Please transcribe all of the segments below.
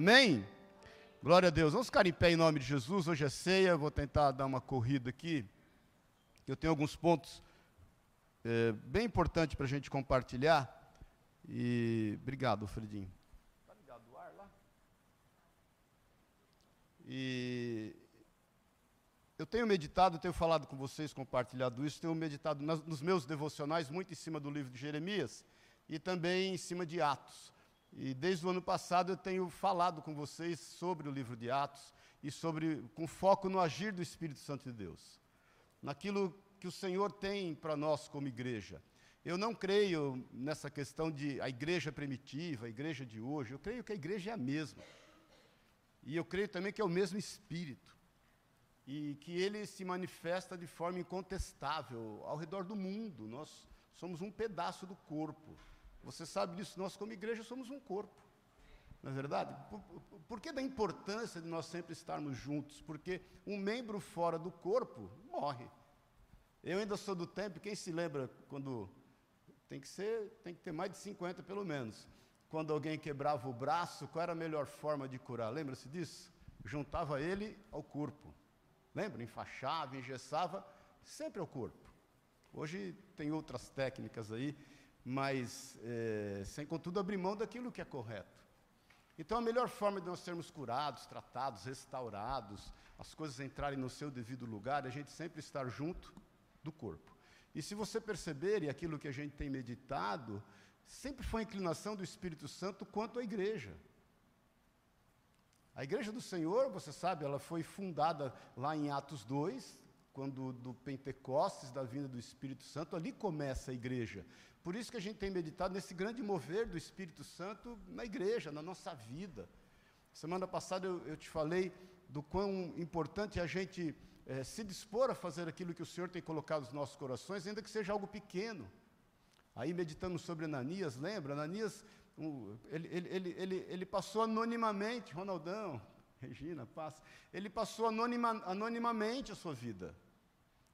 Amém? Glória a Deus. Vamos ficar em pé em nome de Jesus. Hoje é ceia. Vou tentar dar uma corrida aqui. Eu tenho alguns pontos é, bem importantes para a gente compartilhar. E obrigado, Fredinho. Está ligado o ar lá? E eu tenho meditado, tenho falado com vocês, compartilhado isso, tenho meditado nas, nos meus devocionais muito em cima do livro de Jeremias e também em cima de Atos. E desde o ano passado eu tenho falado com vocês sobre o livro de Atos e sobre com foco no agir do Espírito Santo de Deus, naquilo que o Senhor tem para nós como igreja. Eu não creio nessa questão de a igreja primitiva, a igreja de hoje. Eu creio que a igreja é a mesma. E eu creio também que é o mesmo Espírito. E que ele se manifesta de forma incontestável ao redor do mundo. Nós somos um pedaço do corpo. Você sabe disso, nós como igreja somos um corpo. Não é verdade? Por, por, que da importância de nós sempre estarmos juntos? Porque um membro fora do corpo morre. Eu ainda sou do tempo, quem se lembra quando tem que ser, tem que ter mais de 50 pelo menos. Quando alguém quebrava o braço, qual era a melhor forma de curar? Lembra-se disso? Juntava ele ao corpo. Lembra? Enfaixava, engessava, sempre ao corpo. Hoje tem outras técnicas aí mas é, sem contudo abrir mão daquilo que é correto. Então a melhor forma de nós sermos curados, tratados, restaurados, as coisas entrarem no seu devido lugar, é a gente sempre estar junto do corpo. E se você perceber, e aquilo que a gente tem meditado, sempre foi a inclinação do Espírito Santo quanto à igreja. A igreja do Senhor, você sabe, ela foi fundada lá em Atos 2, quando do Pentecostes, da vinda do Espírito Santo, ali começa a igreja. Por isso que a gente tem meditado nesse grande mover do Espírito Santo na igreja, na nossa vida. Semana passada eu, eu te falei do quão importante é a gente é, se dispor a fazer aquilo que o Senhor tem colocado nos nossos corações, ainda que seja algo pequeno. Aí meditamos sobre Ananias, lembra? Ananias, ele, ele, ele, ele passou anonimamente, Ronaldão, Regina, passa. Ele passou anonima, anonimamente a sua vida.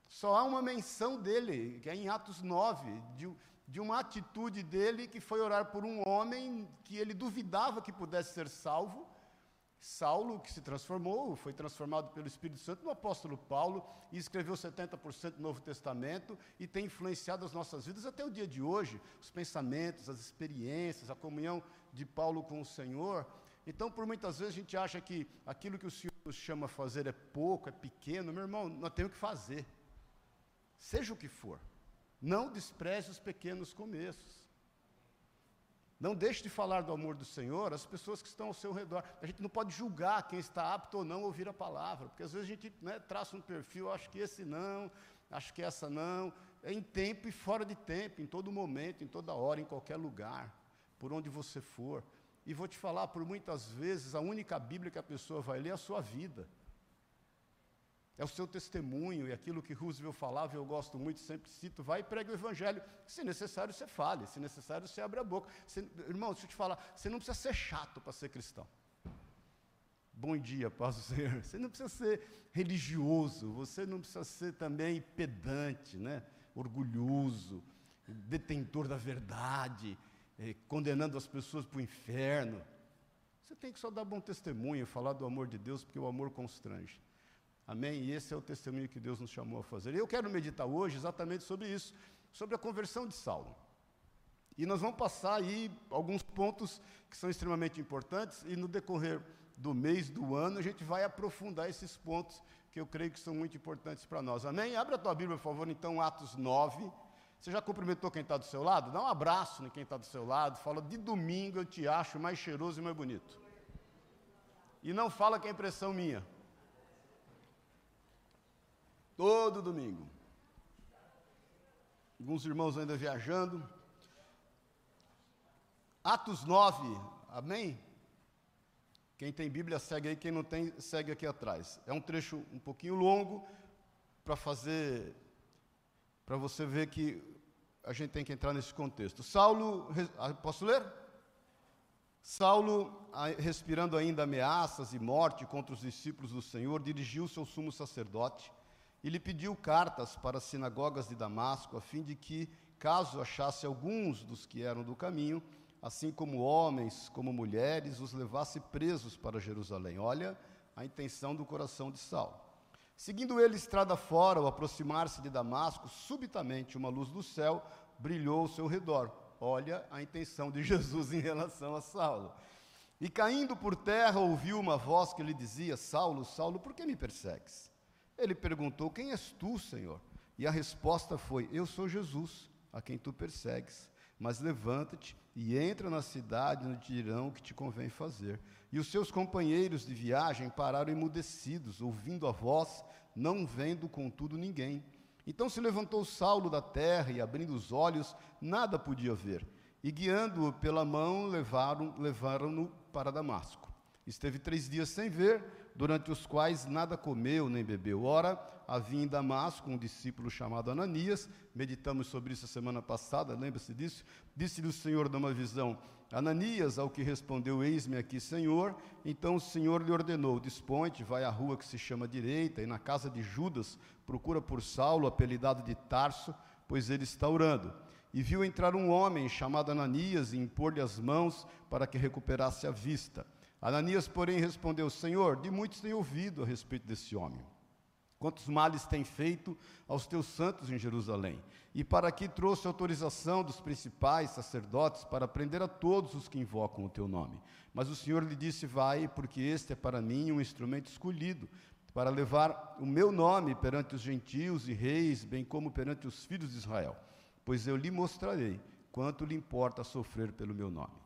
Só há uma menção dele, que é em Atos 9, de, de uma atitude dele que foi orar por um homem que ele duvidava que pudesse ser salvo. Saulo, que se transformou, foi transformado pelo Espírito Santo no apóstolo Paulo e escreveu 70% do Novo Testamento e tem influenciado as nossas vidas até o dia de hoje, os pensamentos, as experiências, a comunhão de Paulo com o Senhor. Então, por muitas vezes a gente acha que aquilo que o Senhor nos chama a fazer é pouco, é pequeno. Meu irmão, nós temos que fazer, seja o que for. Não despreze os pequenos começos. Não deixe de falar do amor do Senhor às pessoas que estão ao seu redor. A gente não pode julgar quem está apto ou não a ouvir a palavra, porque às vezes a gente né, traça um perfil, acho que esse não, acho que essa não. É em tempo e fora de tempo, em todo momento, em toda hora, em qualquer lugar, por onde você for. E vou te falar, por muitas vezes, a única Bíblia que a pessoa vai ler é a sua vida. É o seu testemunho e aquilo que Roosevelt falava, eu gosto muito, sempre cito, vai e pregue o evangelho. Se necessário, você fale, se necessário, você abre a boca. Irmão, deixa eu te falar, você não precisa ser chato para ser cristão. Bom dia, paz do Senhor. Você não precisa ser religioso, você não precisa ser também pedante, né? orgulhoso, detentor da verdade, eh, condenando as pessoas para o inferno. Você tem que só dar bom testemunho, falar do amor de Deus, porque o amor constrange. Amém? E esse é o testemunho que Deus nos chamou a fazer. E eu quero meditar hoje exatamente sobre isso, sobre a conversão de Saulo. E nós vamos passar aí alguns pontos que são extremamente importantes, e no decorrer do mês, do ano, a gente vai aprofundar esses pontos que eu creio que são muito importantes para nós. Amém? Abra a tua Bíblia, por favor, então, Atos 9. Você já cumprimentou quem está do seu lado? Dá um abraço em quem está do seu lado. Fala, de domingo eu te acho mais cheiroso e mais bonito. E não fala que é impressão minha. Todo domingo. Alguns irmãos ainda viajando. Atos 9, amém? Quem tem Bíblia segue aí, quem não tem, segue aqui atrás. É um trecho um pouquinho longo para fazer, para você ver que a gente tem que entrar nesse contexto. Saulo, ah, posso ler? Saulo, respirando ainda ameaças e morte contra os discípulos do Senhor, dirigiu-se ao sumo sacerdote e lhe pediu cartas para as sinagogas de Damasco, a fim de que, caso achasse alguns dos que eram do caminho, assim como homens, como mulheres, os levasse presos para Jerusalém. Olha a intenção do coração de Saulo. Seguindo ele estrada fora, ao aproximar-se de Damasco, subitamente uma luz do céu brilhou ao seu redor. Olha a intenção de Jesus em relação a Saulo. E caindo por terra, ouviu uma voz que lhe dizia: Saulo, Saulo, por que me persegues? Ele perguntou: Quem és tu, Senhor? E a resposta foi: Eu sou Jesus, a quem tu persegues. Mas levanta-te e entra na cidade, no dirão o que te convém fazer. E os seus companheiros de viagem pararam emudecidos, ouvindo a voz, não vendo contudo ninguém. Então se levantou Saulo da terra e, abrindo os olhos, nada podia ver. E guiando-o pela mão, levaram-no levaram para Damasco. Esteve três dias sem ver, durante os quais nada comeu nem bebeu. Ora, havia em Damasco um discípulo chamado Ananias, meditamos sobre isso a semana passada, lembra-se disso? Disse-lhe o Senhor numa visão: Ananias, ao que respondeu: Eis-me aqui, Senhor. Então o Senhor lhe ordenou: Disponte, vai à rua que se chama Direita, e na casa de Judas procura por Saulo, apelidado de Tarso, pois ele está orando. E viu entrar um homem chamado Ananias e impor-lhe as mãos para que recuperasse a vista. Ananias, porém, respondeu: Senhor, de muitos tenho ouvido a respeito desse homem. Quantos males tem feito aos teus santos em Jerusalém? E para que trouxe autorização dos principais sacerdotes para prender a todos os que invocam o teu nome. Mas o Senhor lhe disse: Vai, porque este é para mim um instrumento escolhido, para levar o meu nome perante os gentios e reis, bem como perante os filhos de Israel. Pois eu lhe mostrarei quanto lhe importa sofrer pelo meu nome.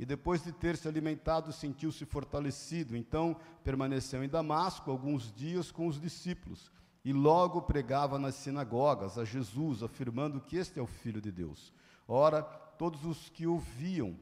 e depois de ter se alimentado, sentiu-se fortalecido. Então permaneceu em Damasco alguns dias com os discípulos e logo pregava nas sinagogas a Jesus, afirmando que este é o Filho de Deus. Ora, todos os que ouviam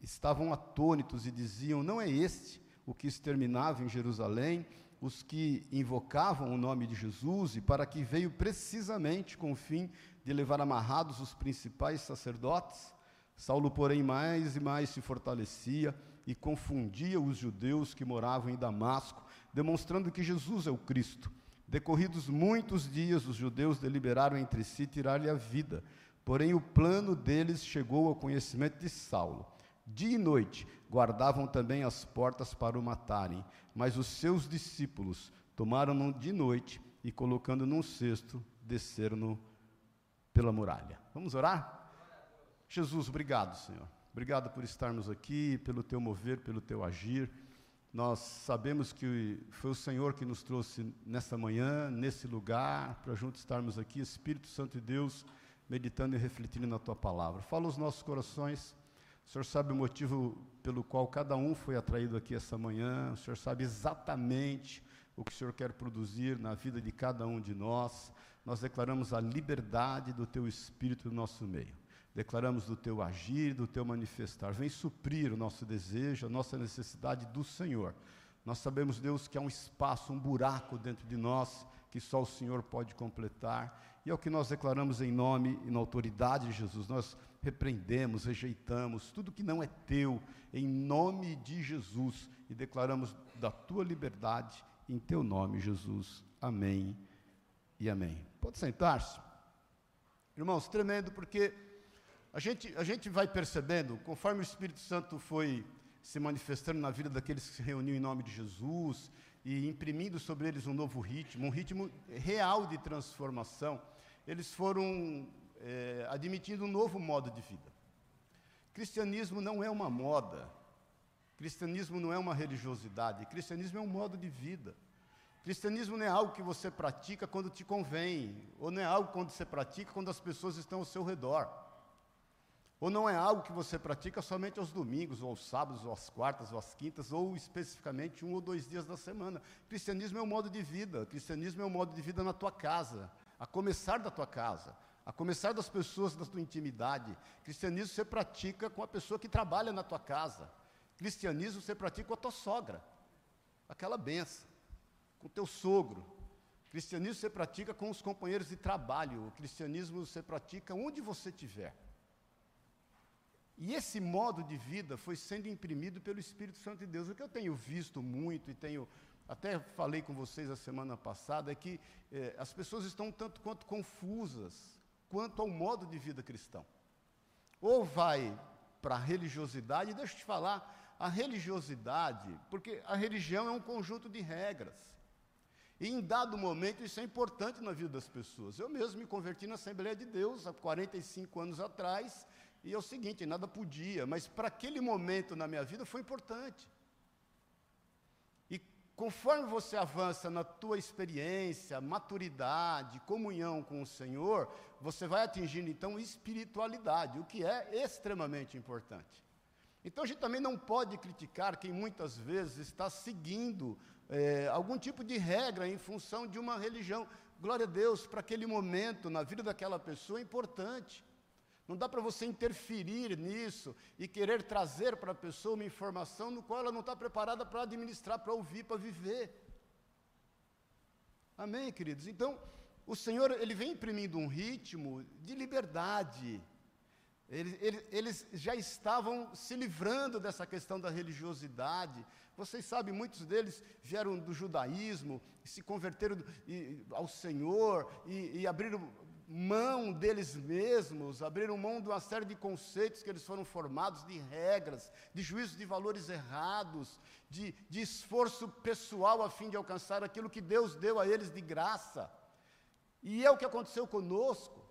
estavam atônitos e diziam: Não é este o que exterminava em Jerusalém os que invocavam o nome de Jesus e para que veio precisamente com o fim de levar amarrados os principais sacerdotes? Saulo, porém, mais e mais se fortalecia e confundia os judeus que moravam em Damasco, demonstrando que Jesus é o Cristo. Decorridos muitos dias, os judeus deliberaram entre si tirar-lhe a vida. Porém, o plano deles chegou ao conhecimento de Saulo. Dia e noite guardavam também as portas para o matarem, mas os seus discípulos tomaram-no de noite e, colocando num cesto, desceram-no pela muralha. Vamos orar? Jesus, obrigado, Senhor. Obrigado por estarmos aqui, pelo teu mover, pelo teu agir. Nós sabemos que foi o Senhor que nos trouxe nessa manhã, nesse lugar, para juntos estarmos aqui, Espírito Santo de Deus, meditando e refletindo na tua palavra. Fala os nossos corações. O Senhor sabe o motivo pelo qual cada um foi atraído aqui essa manhã. O Senhor sabe exatamente o que o Senhor quer produzir na vida de cada um de nós. Nós declaramos a liberdade do teu Espírito no nosso meio declaramos do teu agir, do teu manifestar. Vem suprir o nosso desejo, a nossa necessidade do Senhor. Nós sabemos, Deus, que há um espaço, um buraco dentro de nós que só o Senhor pode completar. E é o que nós declaramos em nome e na autoridade de Jesus. Nós repreendemos, rejeitamos tudo que não é teu, em nome de Jesus, e declaramos da tua liberdade, em teu nome, Jesus. Amém e amém. Pode sentar-se. Irmãos, tremendo, porque a gente, a gente vai percebendo, conforme o Espírito Santo foi se manifestando na vida daqueles que se reuniam em nome de Jesus e imprimindo sobre eles um novo ritmo, um ritmo real de transformação, eles foram é, admitindo um novo modo de vida. Cristianismo não é uma moda, cristianismo não é uma religiosidade, cristianismo é um modo de vida. Cristianismo não é algo que você pratica quando te convém, ou não é algo quando você pratica quando as pessoas estão ao seu redor. Ou não é algo que você pratica somente aos domingos, ou aos sábados, ou às quartas, ou às quintas, ou especificamente um ou dois dias da semana. Cristianismo é um modo de vida. Cristianismo é um modo de vida na tua casa, a começar da tua casa, a começar das pessoas da tua intimidade. Cristianismo você pratica com a pessoa que trabalha na tua casa. Cristianismo você pratica com a tua sogra, aquela benção com teu sogro. O cristianismo você pratica com os companheiros de trabalho. O cristianismo você pratica onde você estiver. E esse modo de vida foi sendo imprimido pelo Espírito Santo de Deus. O que eu tenho visto muito e tenho até falei com vocês a semana passada é que eh, as pessoas estão tanto quanto confusas quanto ao modo de vida cristão. Ou vai para a religiosidade, deixa eu te falar, a religiosidade, porque a religião é um conjunto de regras. E em dado momento isso é importante na vida das pessoas. Eu mesmo me converti na Assembleia de Deus há 45 anos atrás, e é o seguinte, nada podia, mas para aquele momento na minha vida foi importante. E conforme você avança na tua experiência, maturidade, comunhão com o Senhor, você vai atingindo então espiritualidade, o que é extremamente importante. Então a gente também não pode criticar quem muitas vezes está seguindo é, algum tipo de regra em função de uma religião. Glória a Deus, para aquele momento na vida daquela pessoa é importante. Não dá para você interferir nisso e querer trazer para a pessoa uma informação no qual ela não está preparada para administrar, para ouvir, para viver. Amém, queridos? Então, o Senhor, Ele vem imprimindo um ritmo de liberdade. Eles, eles, eles, já estavam se livrando dessa questão da religiosidade. Vocês sabem, muitos deles vieram do judaísmo, se converteram ao Senhor e, e abriram mão deles mesmos, abriram mão de uma série de conceitos que eles foram formados, de regras, de juízos de valores errados, de, de esforço pessoal a fim de alcançar aquilo que Deus deu a eles de graça. E é o que aconteceu conosco.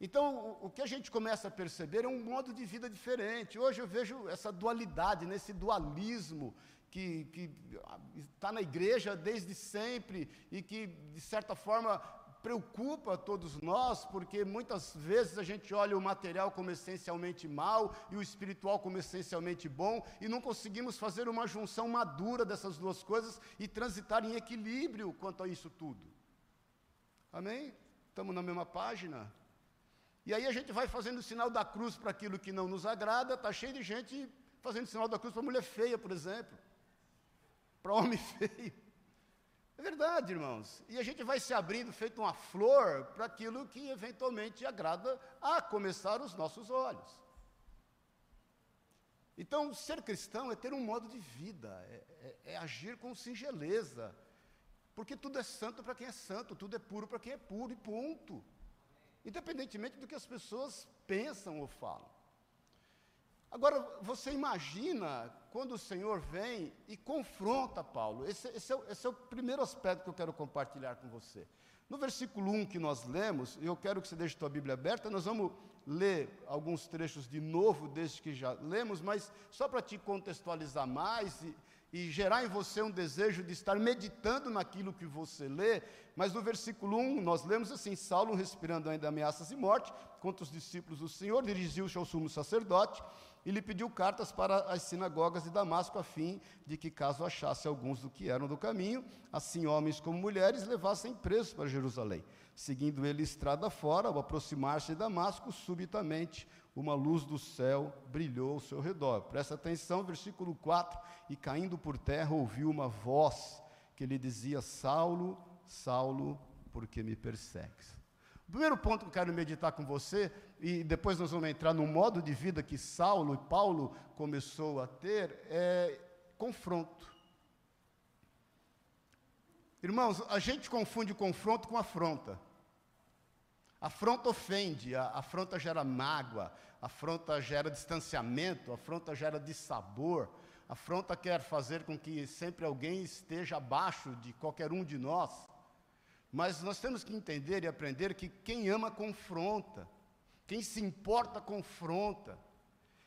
Então, o, o que a gente começa a perceber é um modo de vida diferente. Hoje eu vejo essa dualidade, nesse dualismo que, que está na igreja desde sempre e que, de certa forma, preocupa todos nós, porque muitas vezes a gente olha o material como essencialmente mal e o espiritual como essencialmente bom, e não conseguimos fazer uma junção madura dessas duas coisas e transitar em equilíbrio quanto a isso tudo. Amém? Estamos na mesma página? E aí a gente vai fazendo o sinal da cruz para aquilo que não nos agrada, está cheio de gente fazendo sinal da cruz para mulher feia, por exemplo, para homem feio. É verdade, irmãos. E a gente vai se abrindo, feito uma flor, para aquilo que eventualmente agrada a começar os nossos olhos. Então, ser cristão é ter um modo de vida, é, é, é agir com singeleza, porque tudo é santo para quem é santo, tudo é puro para quem é puro, e ponto. Independentemente do que as pessoas pensam ou falam. Agora, você imagina quando o Senhor vem e confronta Paulo. Esse, esse, é, esse, é, o primeiro aspecto que eu quero compartilhar com você. No versículo 1 que nós lemos, eu quero que você deixe sua Bíblia aberta, nós vamos ler alguns trechos de novo, desde que já lemos, mas só para te contextualizar mais e, e gerar em você um desejo de estar meditando naquilo que você lê. Mas no versículo 1, nós lemos assim: Saulo, respirando ainda ameaças de morte contra os discípulos do Senhor, dirigiu-se ao sumo sacerdote e lhe pediu cartas para as sinagogas de Damasco, a fim de que, caso achasse alguns do que eram do caminho, assim homens como mulheres, levassem presos para Jerusalém. Seguindo ele estrada fora, ao aproximar-se de Damasco, subitamente uma luz do céu brilhou ao seu redor. Presta atenção, versículo 4: E caindo por terra, ouviu uma voz que lhe dizia: Saulo, Saulo, por que me persegues? O primeiro ponto que eu quero meditar com você, e depois nós vamos entrar no modo de vida que Saulo e Paulo começou a ter, é confronto. Irmãos, a gente confunde confronto com afronta. Afronta ofende, a afronta gera mágoa, afronta gera distanciamento, afronta gera dissabor, afronta quer fazer com que sempre alguém esteja abaixo de qualquer um de nós. Mas nós temos que entender e aprender que quem ama confronta, quem se importa confronta,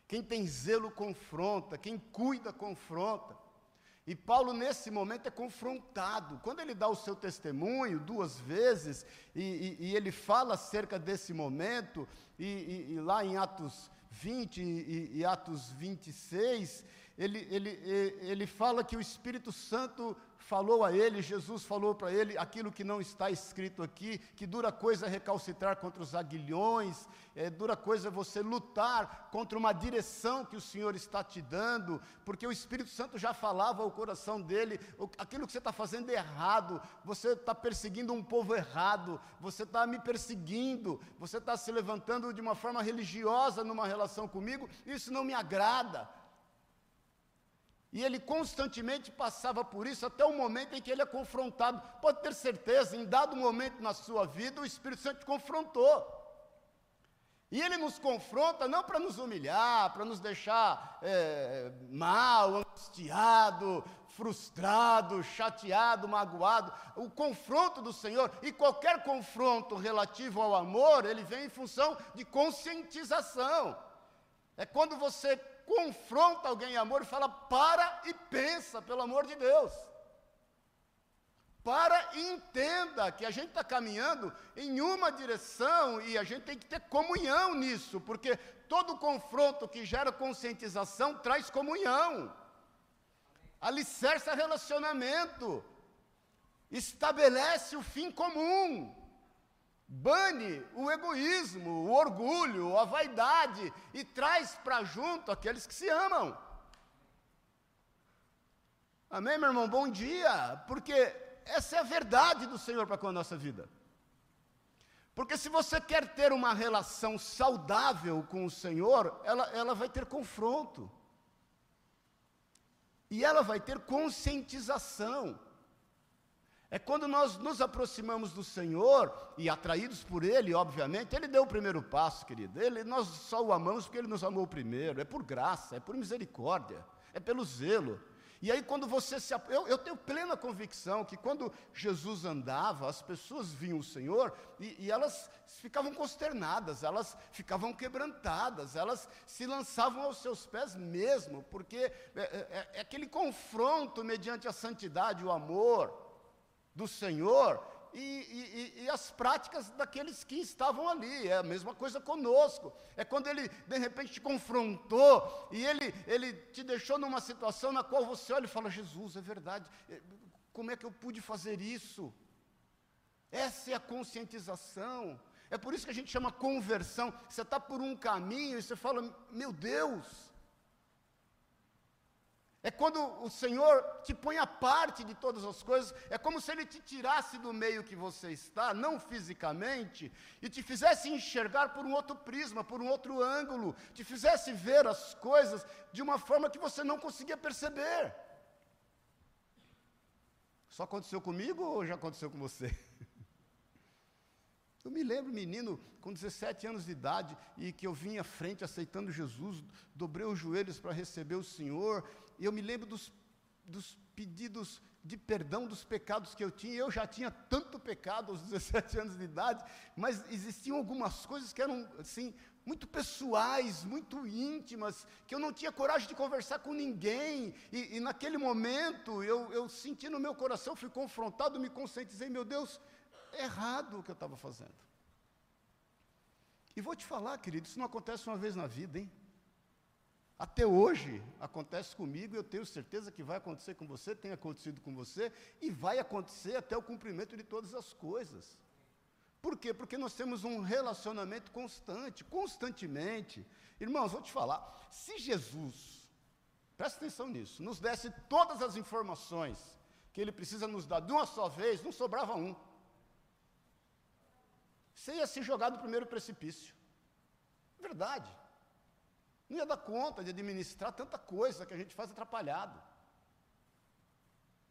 quem tem zelo confronta, quem cuida confronta. E Paulo, nesse momento, é confrontado. Quando ele dá o seu testemunho duas vezes, e, e, e ele fala acerca desse momento, e, e lá em Atos 20 e, Atos 26, ele, ele, ele fala que o Espírito Santo falou a ele, Jesus falou para ele aquilo que não está escrito aqui, que dura coisa recalcitrar contra os aguilhões, é, dura coisa você lutar contra uma direção que o Senhor está te dando, porque o Espírito Santo já falava ao coração dele, aquilo que você está fazendo é errado, você está perseguindo um povo errado, você está me perseguindo, você está se levantando de uma forma religiosa numa relação comigo, isso não me agrada. E ele constantemente passava por isso até o momento em que ele é confrontado. Pode ter certeza, em dado momento na sua vida, o Espírito Santo te confrontou. E ele nos confronta não para nos humilhar, para nos deixar é, mal, angustiado, frustrado, chateado, magoado. O confronto do Senhor, e qualquer confronto relativo ao amor, ele vem em função de conscientização. É quando você confronta alguém em amor e fala: para e pensa, pelo amor de Deus. Para e entenda que a gente está caminhando em uma direção e a gente tem que ter comunhão nisso, porque todo confronto que gera conscientização traz comunhão, alicerça relacionamento, estabelece o fim comum bane o egoísmo, o orgulho, a vaidade e traz para junto aqueles que se amam. Amém, meu irmão? Bom dia, porque essa é a verdade do Senhor para com a nossa vida. Porque se você quer ter uma relação saudável com o Senhor, ela, ela vai ter confronto. E ela vai ter conscientização. É quando nós nos aproximamos do Senhor e atraídos por Ele, obviamente, Ele deu o primeiro passo, querido. Ele, nós só o amamos porque Ele nos amou primeiro. É por graça, é por misericórdia, é pelo zelo. E aí, quando você se. Eu, eu tenho plena convicção que quando Jesus andava, as pessoas viam o Senhor e, e elas ficavam consternadas, elas ficavam quebrantadas, elas se lançavam aos seus pés mesmo, porque é, é, é aquele confronto mediante a santidade, o amor do Senhor e, e, e, as práticas daqueles que estavam ali. É a mesma coisa conosco. É quando ele, de repente, te confrontou e ele, ele te deixou numa situação na qual você olha e fala: Jesus, é verdade, é, como é que eu pude fazer isso? Essa é a conscientização. É por isso que a gente chama conversão. Você está por um caminho e você fala: Meu Deus, é quando o Senhor te põe a parte de todas as coisas, é como se Ele te tirasse do meio que você está, não fisicamente, e te fizesse enxergar por um outro prisma, por um outro ângulo, te fizesse ver as coisas de uma forma que você não conseguia perceber. Só aconteceu comigo ou já aconteceu com você? Eu me lembro, menino, com 17 anos de idade, e que eu vim à frente aceitando Jesus, dobrei os joelhos para receber o Senhor, e eu me lembro dos, dos pedidos de perdão dos pecados que eu tinha. Eu já tinha tanto pecado aos 17 anos de idade, mas existiam algumas coisas que eram assim muito pessoais, muito íntimas, que eu não tinha coragem de conversar com ninguém. E, e naquele momento eu, eu senti no meu coração, fui confrontado, me conscientizei, meu Deus, é errado o que eu estava fazendo. E vou te falar, querido, isso não acontece uma vez na vida, hein? Até hoje acontece comigo, eu tenho certeza que vai acontecer com você, tem acontecido com você, e vai acontecer até o cumprimento de todas as coisas. Por quê? Porque nós temos um relacionamento constante, constantemente. Irmãos, vou te falar, se Jesus, presta atenção nisso, nos desse todas as informações que Ele precisa nos dar de uma só vez, não sobrava um. Você ia se jogar do primeiro precipício. Verdade. Não ia dar conta de administrar tanta coisa que a gente faz atrapalhado.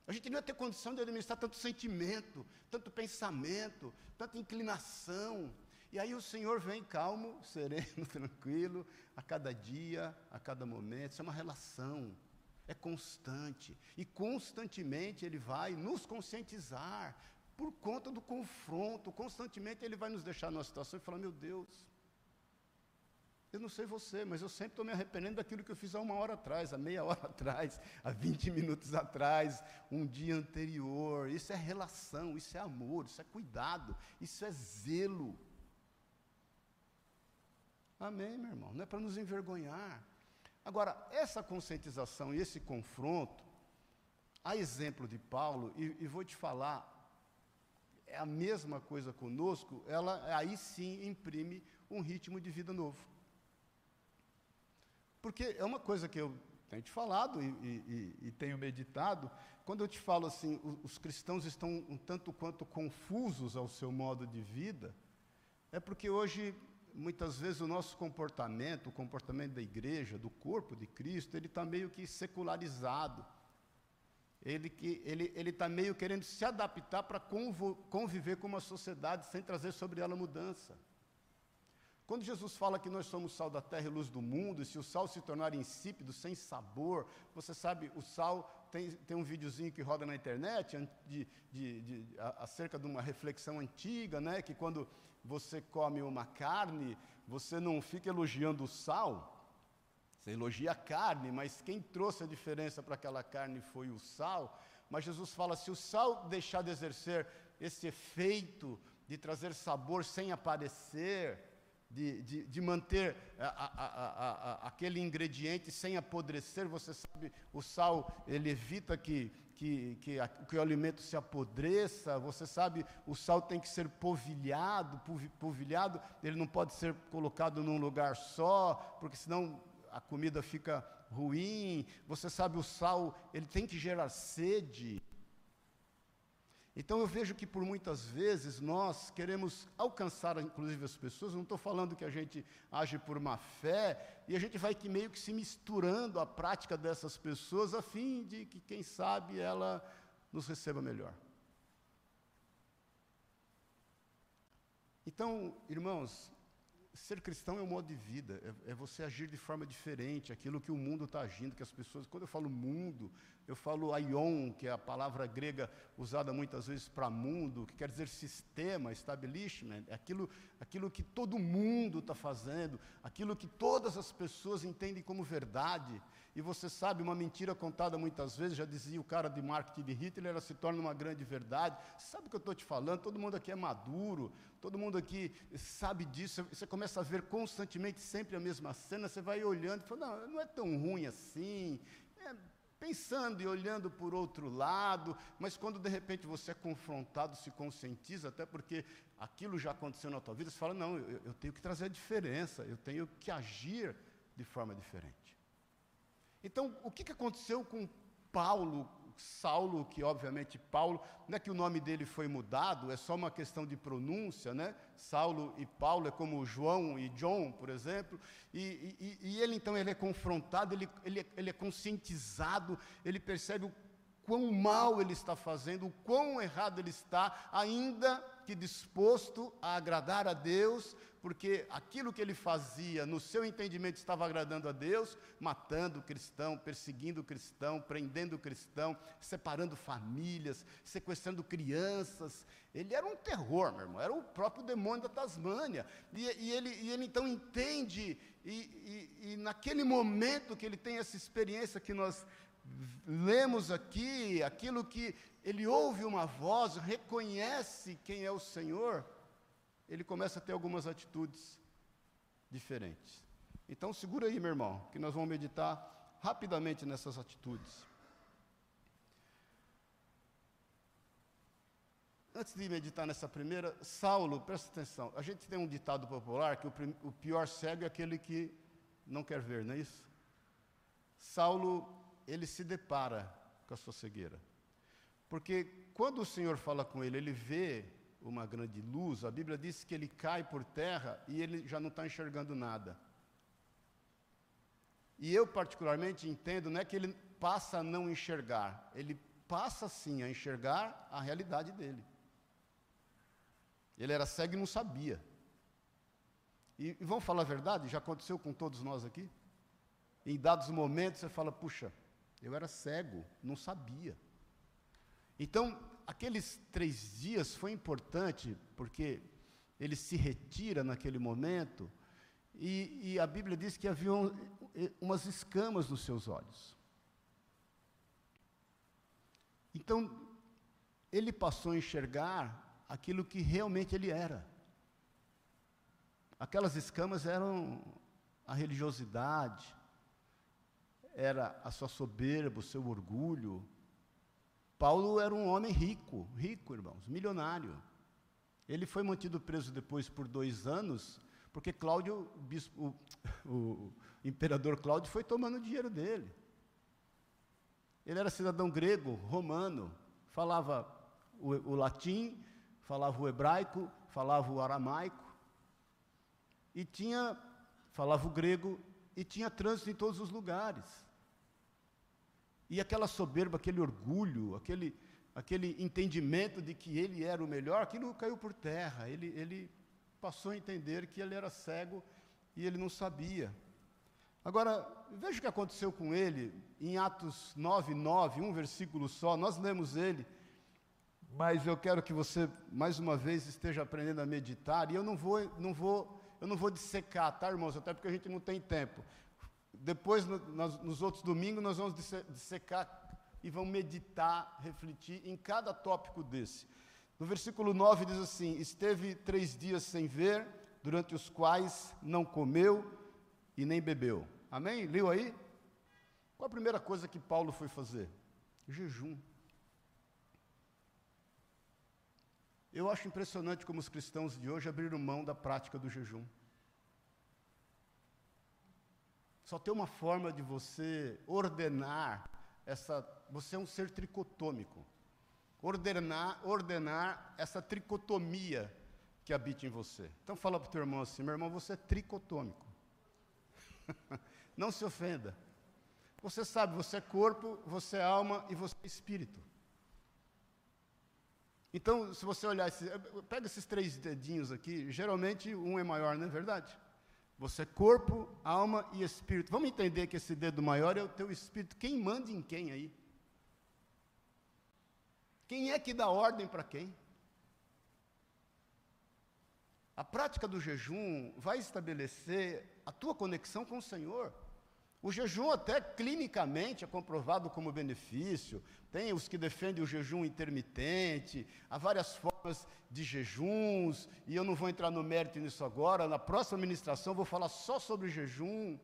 A gente não ia ter condição de administrar tanto sentimento, tanto pensamento, tanta inclinação. E aí o Senhor vem calmo, sereno, tranquilo, a cada dia, a cada momento. Isso é uma relação, é constante. E constantemente Ele vai nos conscientizar, por conta do confronto. Constantemente Ele vai nos deixar numa situação e falar: Meu Deus, eu não sei você, mas eu sempre estou me arrependendo daquilo que eu fiz há uma hora atrás, há meia hora atrás, há 20 minutos atrás, um dia anterior. Isso é relação, isso é amor, isso é cuidado, isso é zelo. Amém, meu irmão? Não é para nos envergonhar. Agora, essa conscientização e esse confronto, a exemplo de Paulo, e, e vou te falar, é a mesma coisa conosco, ela aí sim imprime um ritmo de vida novo. Porque é uma coisa que eu tenho te falado e, e, e, tenho meditado, quando eu te falo assim, os, os cristãos estão um tanto quanto confusos ao seu modo de vida, é porque hoje, muitas vezes, o nosso comportamento, o comportamento da igreja, do corpo de Cristo, ele está meio que secularizado. Ele está ele, ele tá meio querendo se adaptar para conviver com uma sociedade sem trazer sobre ela mudança. Quando Jesus fala que nós somos sal da terra e luz do mundo, e se o sal se tornar insípido, sem sabor, você sabe, o sal tem, tem um videozinho que roda na internet de, de, de, acerca de uma reflexão antiga, né, que quando você come uma carne, você não fica elogiando o sal, você elogia a carne, mas quem trouxe a diferença para aquela carne foi o sal. Mas Jesus fala: se o sal deixar de exercer esse efeito de trazer sabor sem aparecer, de, de, de manter a, a, a, aquele ingrediente sem apodrecer. Você sabe, o sal ele evita que, que, que, que, o alimento se apodreça. Você sabe, o sal tem que ser polvilhado, polvilhado. Ele não pode ser colocado num lugar só, porque senão a comida fica ruim. Você sabe, o sal ele tem que gerar sede. Então eu vejo que por muitas vezes nós queremos alcançar, inclusive, as pessoas, não estou falando que a gente age por má fé, e a gente vai que meio que se misturando à prática dessas pessoas, a fim de que, quem sabe, ela nos receba melhor. Então, irmãos, ser cristão é um modo de vida, é, é você agir de forma diferente, aquilo que o mundo está agindo, que as pessoas, quando eu falo mundo, eu falo aion, que é a palavra grega usada muitas vezes para mundo, que quer dizer sistema, establishment, é aquilo, aquilo que todo mundo está fazendo, aquilo que todas as pessoas entendem como verdade. E você sabe, uma mentira contada muitas vezes, já dizia o cara de marketing de Hitler, ela se torna uma grande verdade. Sabe o que eu estou te falando? Todo mundo aqui é maduro, todo mundo aqui sabe disso. Você começa a ver constantemente sempre a mesma cena, você vai olhando e fala, não, não é tão ruim assim. É, pensando e olhando por outro lado, mas quando de repente você é confrontado, se conscientiza, até porque aquilo já aconteceu na tua vida, você fala: não, eu, eu tenho que trazer a diferença, eu tenho que agir de forma diferente. Então, o que, que aconteceu com Paulo Saulo, que obviamente Paulo, não é que o nome dele foi mudado, é só uma questão de pronúncia, né? Saulo e Paulo é como João e John, por exemplo, e, e, e ele então ele é confrontado, ele, ele, ele é conscientizado, ele percebe o quão mal ele está fazendo, o quão errado ele está, ainda que disposto a agradar a Deus, porque aquilo que ele fazia, no seu entendimento, estava agradando a Deus, matando o cristão, perseguindo o cristão, prendendo o cristão, separando famílias, sequestrando crianças. Ele era um terror, meu irmão, era o próprio demônio da Tasmânia. E, e, ele, e ele, então entende, e, e, e naquele momento que ele tem essa experiência que nós lemos aqui, aquilo que ele ouve uma voz, reconhece quem é o Senhor, ele começa a ter algumas atitudes diferentes. Então, segura aí, meu irmão, que nós vamos meditar rapidamente nessas atitudes. Antes de meditar nessa primeira, Saulo, presta atenção, a gente tem um ditado popular que o, pior cego é aquele que não quer ver, não é isso? Saulo, ele se depara com a sua cegueira. Porque quando o Senhor fala com ele, ele vê uma grande luz, a Bíblia diz que ele cai por terra e ele já não está enxergando nada. E eu, particularmente, entendo, não é que ele passa a não enxergar, ele passa sim a enxergar a realidade dele. Ele era cego e não sabia. E, e vamos falar a verdade, já aconteceu com todos nós aqui? Em dados momentos você fala, puxa, eu era cego, não sabia. Então, aqueles três dias foi importante, porque ele se retira naquele momento, e, e a Bíblia diz que havia um, umas escamas nos seus olhos. Então, ele passou a enxergar aquilo que realmente ele era. Aquelas escamas eram a religiosidade, era a sua soberba, o seu orgulho. Paulo era um homem rico, rico, irmãos, milionário. Ele foi mantido preso depois por dois anos, porque Cláudio, o, bispo, o, o imperador Cláudio, foi tomando o dinheiro dele. Ele era cidadão grego, romano, falava o, o latim, falava o hebraico, falava o aramaico, e tinha, falava o grego, e tinha trânsito em todos os lugares. E aquela soberba, aquele orgulho, aquele, aquele entendimento de que ele era o melhor, aquilo caiu por terra. Ele, ele passou a entender que ele era cego e ele não sabia. Agora, veja o que aconteceu com ele em Atos 9, 9, um versículo só, nós lemos ele, mas eu quero que você, mais uma vez, esteja aprendendo a meditar, e eu não vou, não vou, eu não vou dissecar, tá, irmãos? Até porque a gente não tem tempo. Depois, nos, nos outros domingos, nós vamos dissecar e vamos meditar, refletir em cada tópico desse. No versículo 9 diz assim: Esteve três dias sem ver, durante os quais não comeu e nem bebeu. Amém? Leu aí? Qual a primeira coisa que Paulo foi fazer? Jejum. Eu acho impressionante como os cristãos de hoje abriram mão da prática do jejum. Só tem uma forma de você ordenar essa. Você é um ser tricotômico. Ordenar, ordenar essa tricotomia que habita em você. Então fala para o teu irmão assim, meu irmão, você é tricotômico. Não se ofenda. Você sabe, você é corpo, você é alma e você é espírito. Então, se você olhar, esse, pega esses três dedinhos aqui, geralmente um é maior, não é verdade? Você é corpo, alma e espírito. Vamos entender que esse dedo maior é o teu espírito. Quem manda em quem aí? Quem é que dá ordem para quem? A prática do jejum vai estabelecer a tua conexão com o Senhor. O jejum, até clinicamente, é comprovado como benefício. Tem os que defendem o jejum intermitente, há várias formas de jejuns, e eu não vou entrar no mérito nisso agora. Na próxima ministração, vou falar só sobre jejum.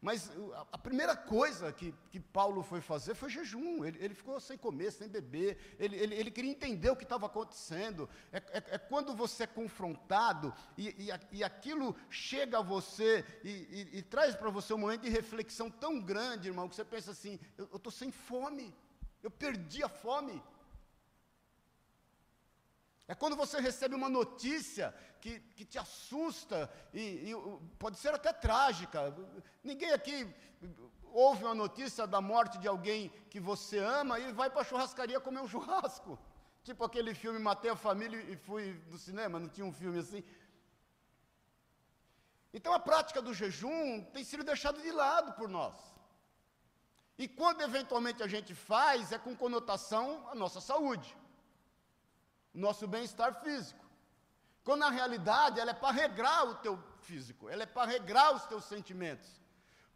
Mas a primeira coisa que, que Paulo foi fazer foi jejum. Ele, ele ficou sem comer, sem beber. Ele, ele, ele queria entender o que estava acontecendo. É, é, é, quando você é confrontado e, e, e aquilo chega a você e, e traz para você um momento de reflexão tão grande, irmão, que você pensa assim: eu estou sem fome. Eu perdi a fome. É quando você recebe uma notícia que, que te assusta e, e, pode ser até trágica. Ninguém aqui ouve uma notícia da morte de alguém que você ama e vai para a churrascaria comer um churrasco. Tipo aquele filme Matei a Família e fui no cinema, não tinha um filme assim. Então a prática do jejum tem sido deixada de lado por nós. E quando eventualmente a gente faz, é com conotação à nossa saúde nosso bem-estar físico. Quando na realidade ela é para regrar o teu físico, ela é para regrar os teus sentimentos.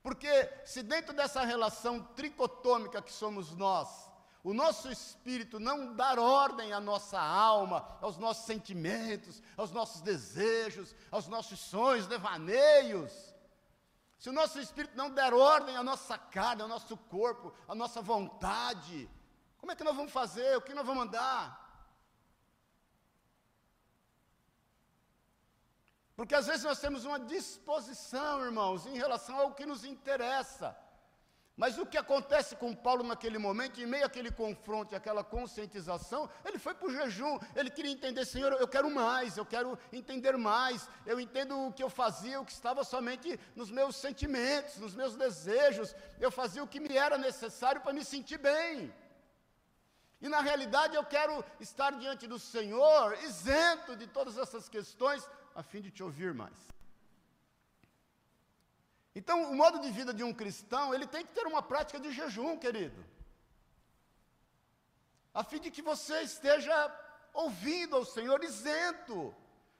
Porque se dentro dessa relação tricotômica que somos nós, o nosso espírito não dar ordem à nossa alma, aos nossos sentimentos, aos nossos desejos, aos nossos sonhos, devaneios, se o nosso espírito não der ordem à nossa carne, ao nosso corpo, à nossa vontade, como é que nós vamos fazer? O que nós vamos andar? Porque às vezes nós temos uma disposição, irmãos, em relação ao que nos interessa. Mas o que acontece com Paulo naquele momento, em meio àquele confronto, aquela conscientização, ele foi para o jejum, ele queria entender, Senhor, eu quero mais, eu quero entender mais, eu entendo o que eu fazia, o que estava somente nos meus sentimentos, nos meus desejos, eu fazia o que me era necessário para me sentir bem. E na realidade eu quero estar diante do Senhor, isento de todas essas questões, a fim de te ouvir mais. Então, o modo de vida de um cristão, ele tem que ter uma prática de jejum, querido. A fim de que você esteja ouvindo ao Senhor isento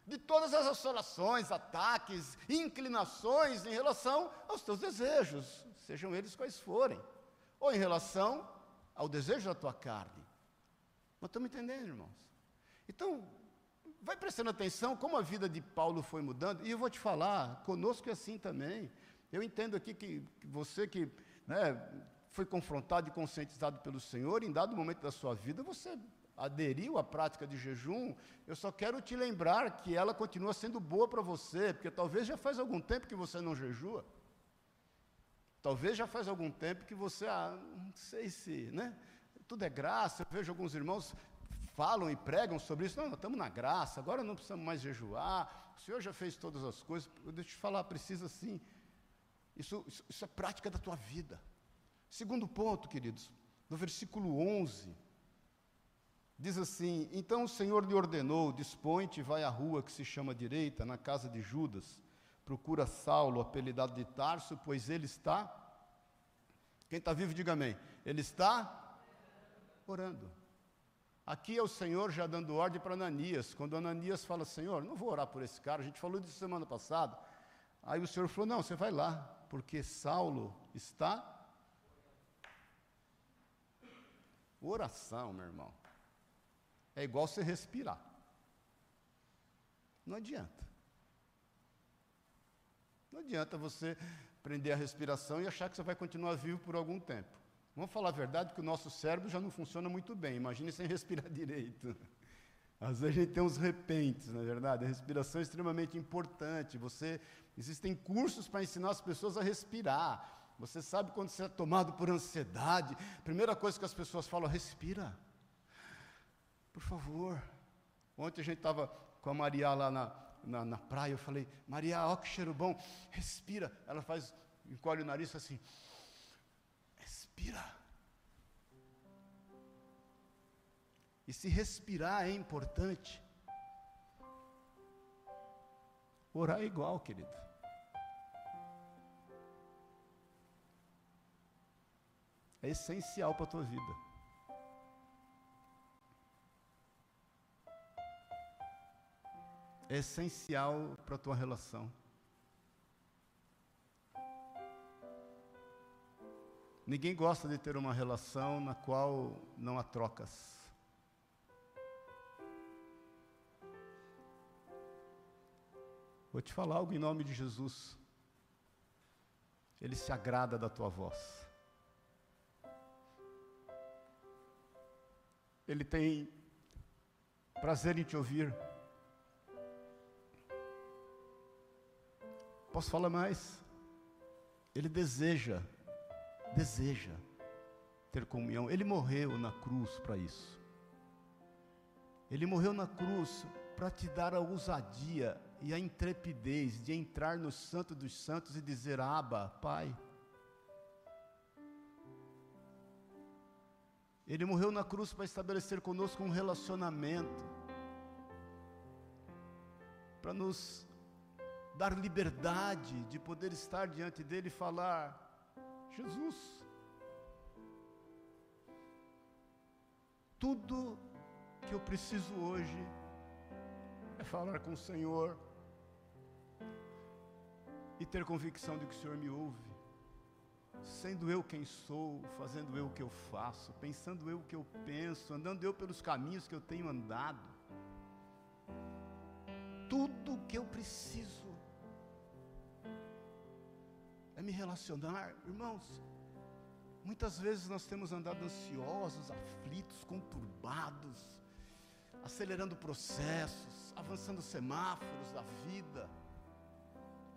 de todas as assolações, ataques, inclinações em relação aos teus desejos, sejam eles quais forem, ou em relação ao desejo da tua carne. Mas estamos entendendo, irmãos? Então, vai prestando atenção como a vida de Paulo foi mudando, e eu vou te falar, conosco é assim também. Eu entendo aqui que, você que né, foi confrontado e conscientizado pelo Senhor, em dado momento da sua vida, você aderiu à prática de jejum, eu só quero te lembrar que ela continua sendo boa para você, porque talvez já faz algum tempo que você não jejua. Talvez já faz algum tempo que você, ah, não sei se, né? Tudo é graça. Eu vejo alguns irmãos falam e pregam sobre isso. Não, nós estamos na graça, agora não precisamos mais jejuar. O Senhor já fez todas as coisas. Deixa eu te falar, precisa sim. Isso, isso, isso é prática da tua vida. Segundo ponto, queridos, no versículo 11, diz assim: Então o Senhor lhe ordenou: dispõe-te e vai à rua que se chama direita, na casa de Judas. Procura Saulo, apelidado de Tarso, pois ele está. Quem está vivo, diga amém. Ele está orando. Aqui é o Senhor já dando ordem para Ananias. Quando Ananias fala, Senhor, não vou orar por esse cara, a gente falou disso semana passada. Aí o Senhor falou: Não, você vai lá, porque Saulo está. Oração, meu irmão, é igual você respirar. Não adianta. Não adianta você prender a respiração e achar que você vai continuar vivo por algum tempo. Vamos falar a verdade que o nosso cérebro já não funciona muito bem. Imagine sem respirar direito. Às vezes a gente tem uns repentes, na é verdade. A respiração é extremamente importante. Você existem cursos para ensinar as pessoas a respirar. Você sabe quando você é tomado por ansiedade, primeira coisa que as pessoas falam, respira. Por favor. Ontem a gente estava com a Maria lá na, na, na, praia, eu falei, Maria, ó que cheiro bom, respira. Ela faz, encolhe o nariz assim, respira. E se respirar é importante, orar é igual, querido. É essencial para a tua vida. É essencial para a tua relação. Ninguém gosta de ter uma relação na qual não há trocas. Vou te falar algo em nome de Jesus. Ele se agrada da tua voz. Ele tem prazer em te ouvir. Posso falar mais? Ele deseja deseja ter comunhão. Ele morreu na cruz para isso. Ele morreu na cruz para te dar a ousadia e a intrepidez de entrar no Santo dos Santos e dizer: Abba, Pai. Ele morreu na cruz para estabelecer conosco um relacionamento, para nos dar liberdade de poder estar diante dele e falar: Jesus. Tudo que eu preciso hoje é falar com o Senhor e ter convicção de que o Senhor me ouve. Sendo eu quem sou, fazendo eu o que eu faço, pensando eu o que eu penso, andando eu pelos caminhos que eu tenho andado. Tudo que eu preciso é me relacionar. Irmãos, muitas vezes nós temos andado ansiosos, aflitos, conturbados, acelerando processos, avançando semáforos da vida